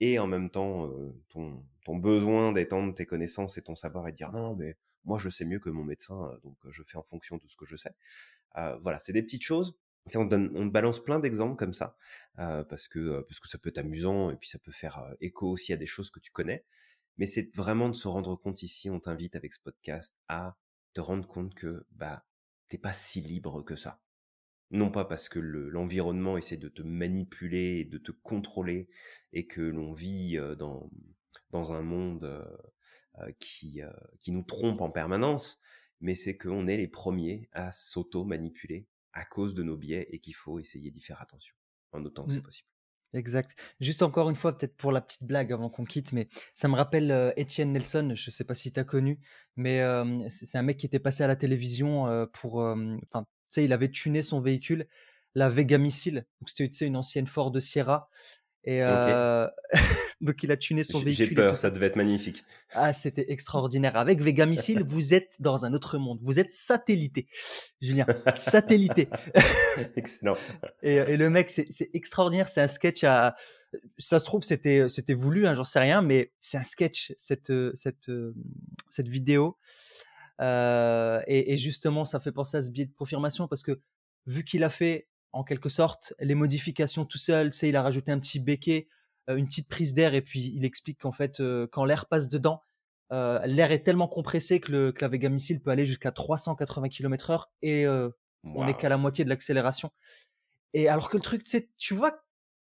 Et en même temps ton, ton besoin d'étendre tes connaissances et ton savoir et de dire non mais moi je sais mieux que mon médecin donc je fais en fonction de ce que je sais. Voilà c'est des petites choses. On, donne, on balance plein d'exemples comme ça parce que parce que ça peut être amusant et puis ça peut faire écho aussi à des choses que tu connais. Mais c'est vraiment de se rendre compte ici on t'invite avec ce podcast à te rendre compte que bah t'es pas si libre que ça non pas parce que l'environnement essaie de te manipuler, de te contrôler, et que l'on vit dans, dans un monde qui, qui nous trompe en permanence, mais c'est qu'on est les premiers à s'auto-manipuler à cause de nos biais et qu'il faut essayer d'y faire attention en autant que c'est Mmh. possible. Exact. Juste encore une fois, peut-être pour la petite blague avant qu'on quitte, mais ça me rappelle euh, Étienne Nelson, je sais pas si tu as connu, mais euh, c'est c'est un mec qui était passé à la télévision euh, pour... sais, il avait tuné son véhicule, la Vega Missile. Donc c'était une ancienne Ford Sierra. Et euh, donc il a tuné son J'ai j'ai véhicule et peur, ça devait être magnifique. Ah, c'était extraordinaire. Avec Vega Missile, vous êtes dans un autre monde. Vous êtes satellité, Julien. Satellité. Excellent. Et, et le mec, c'est c'est extraordinaire. C'est un sketch à. Ça se trouve, c'était c'était voulu, hein, j'en sais rien, mais c'est un sketch cette euh, cette euh, cette vidéo. Euh, et, et justement, ça fait penser à ce biais de confirmation parce que vu qu'il a fait en quelque sorte les modifications tout seul, sais, il a rajouté un petit béquet, euh, une petite prise d'air, et puis il explique qu'en fait, euh, quand l'air passe dedans, euh, l'air est tellement compressé que, le, que la Vega Missile peut aller jusqu'à 380 km/h et on n'est qu'à la moitié de l'accélération. Et alors que le truc, tu vois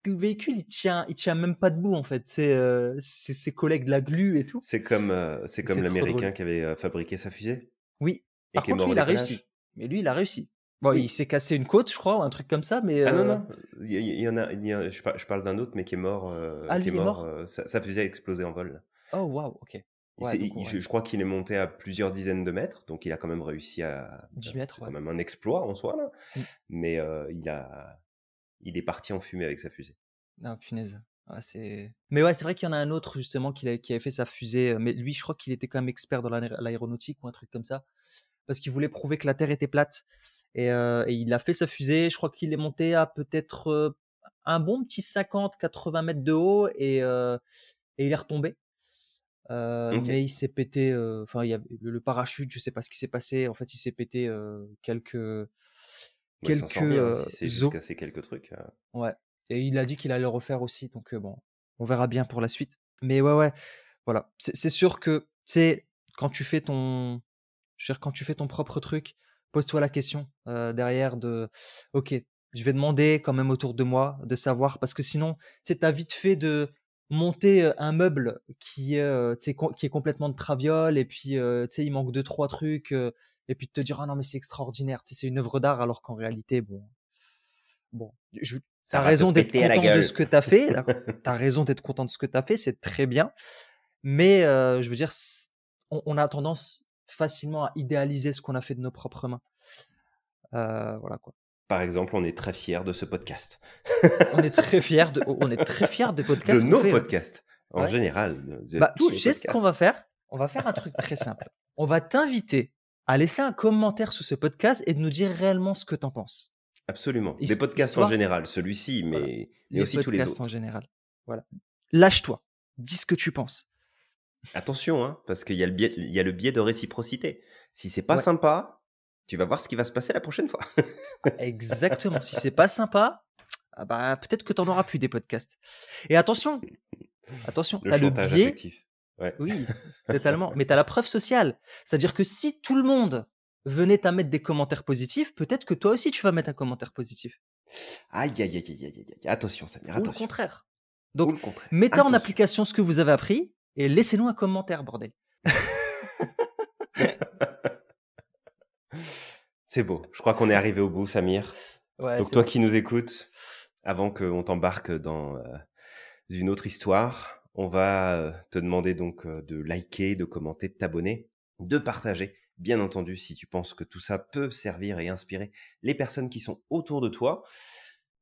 le véhicule, il tient, il tient même pas debout en fait. C'est euh, c'est ses collègues de la glu et tout. C'est comme, euh, c'est comme c'est l'Américain qui avait euh, fabriqué sa fusée Oui. et Par contre, mort lui, il a réussi. Mais lui, il a réussi. Bon, il s'est cassé une côte, je crois, ou un truc comme ça, mais Ah non, euh, non, il y, il y en a, il y a- je, par- je parle d'un autre, mais qui est mort, ah, qui lui, est il est mort, mort? sa, sa fusée a explosé en vol. Oh, waouh, ok. Ouais, donc, ouais. je, je crois qu'il est monté à plusieurs dizaines de mètres, donc il a quand même réussi à. 10 C'est mètres, quand ouais. même un exploit en soi, là. Mm. Mais il a, il est parti en fumée avec sa fusée. Ah, punaise. Ah, c'est... Mais ouais, c'est vrai qu'il y en a un autre, justement, qui, a- qui avait fait sa fusée. euh, Mais lui, je crois qu'il était quand même expert dans l'aé- l'aéronautique ou un truc comme ça. Parce qu'il voulait prouver que la Terre était plate. Et, euh, et il a fait sa fusée. Je crois qu'il est monté à peut-être euh, un bon petit 50-80 mètres de haut. Et, euh, et il est retombé. Ok. mais il s'est pété. Enfin, il y avait le, le parachute, je sais pas ce qui s'est passé. En fait, il s'est pété quelques, Quelques bien, euh, si c'est os. juste casser quelques trucs. euh. Ouais. Et il a dit qu'il allait le refaire aussi. Donc, euh, bon, on verra bien pour la suite. Mais ouais, ouais. Voilà. C'est c'est sûr que, tu sais, quand tu fais ton. Je veux dire, quand tu fais ton propre truc, pose-toi la question euh, derrière de. Ok, je vais demander quand même autour de moi de savoir. Parce que sinon, sais, t'as vite fait de monter un meuble qui, euh, qui est complètement de traviole et puis euh, tu sais il manque deux trois trucs et puis de te dire ah non mais c'est extraordinaire tu sais c'est une œuvre d'art alors qu'en réalité bon bon je, Ça raison d'être content de ce que t'as fait. d'accord. T'as raison d'être content de ce que t'as fait, c'est très bien. Mais euh, je veux dire, on, on a tendance facilement à idéaliser ce qu'on a fait de nos propres mains. Euh, voilà quoi. Par exemple, on est très fiers de ce podcast. On est très fiers de, on est très fiers des de podcasts qu'on nos fait. hein. podcasts, en Ouais. général. de Bah, tu sais ce qu'on va faire? On va faire un truc très simple. On va t'inviter à laisser un commentaire sous ce podcast et de nous dire réellement ce que t'en penses. Absolument. Hist- Des podcasts histoire- en général, celui-ci, mais, Voilà. mais Les aussi tous les podcasts autres. en général. Voilà. Lâche-toi. Dis ce que tu penses. Attention, hein, parce qu'il y, a le biais- il y a le biais de réciprocité. Si c'est pas Ouais. sympa, tu vas voir ce qui va se passer la prochaine fois. Exactement. si c'est pas sympa, ah bah, peut-être que t'en auras plus des podcasts. Et attention, attention, Le t'as le biais. affectif. Ouais. Oui, totalement. Mais t'as la preuve sociale. C'est-à-dire que si tout le monde venait à mettre des commentaires positifs, peut-être que toi aussi tu vas mettre un commentaire positif. Aïe, aïe, aïe, aïe, aïe, aïe. Attention, Samir, Ou le attention. contraire. Donc, le contraire. mettez en Attention. application ce que vous avez appris et laissez-nous un commentaire, bordel. C'est beau. Je crois qu'on est arrivé au bout, Samir. Ouais, Donc toi qui nous écoutes, avant qu'on t'embarque dans euh, une autre histoire, on va euh, te demander donc euh, de liker, de commenter, de t'abonner, de partager. Bien entendu, si tu penses que tout ça peut servir et inspirer les personnes qui sont autour de toi.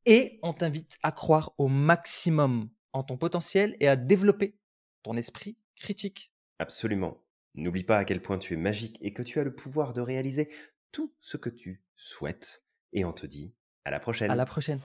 Et on t'invite à croire au maximum en ton potentiel et à développer ton esprit critique. Absolument. N'oublie pas à quel point tu es magique et que tu as le pouvoir de réaliser tout ce que tu souhaites. Et on te dit à la prochaine. À la prochaine.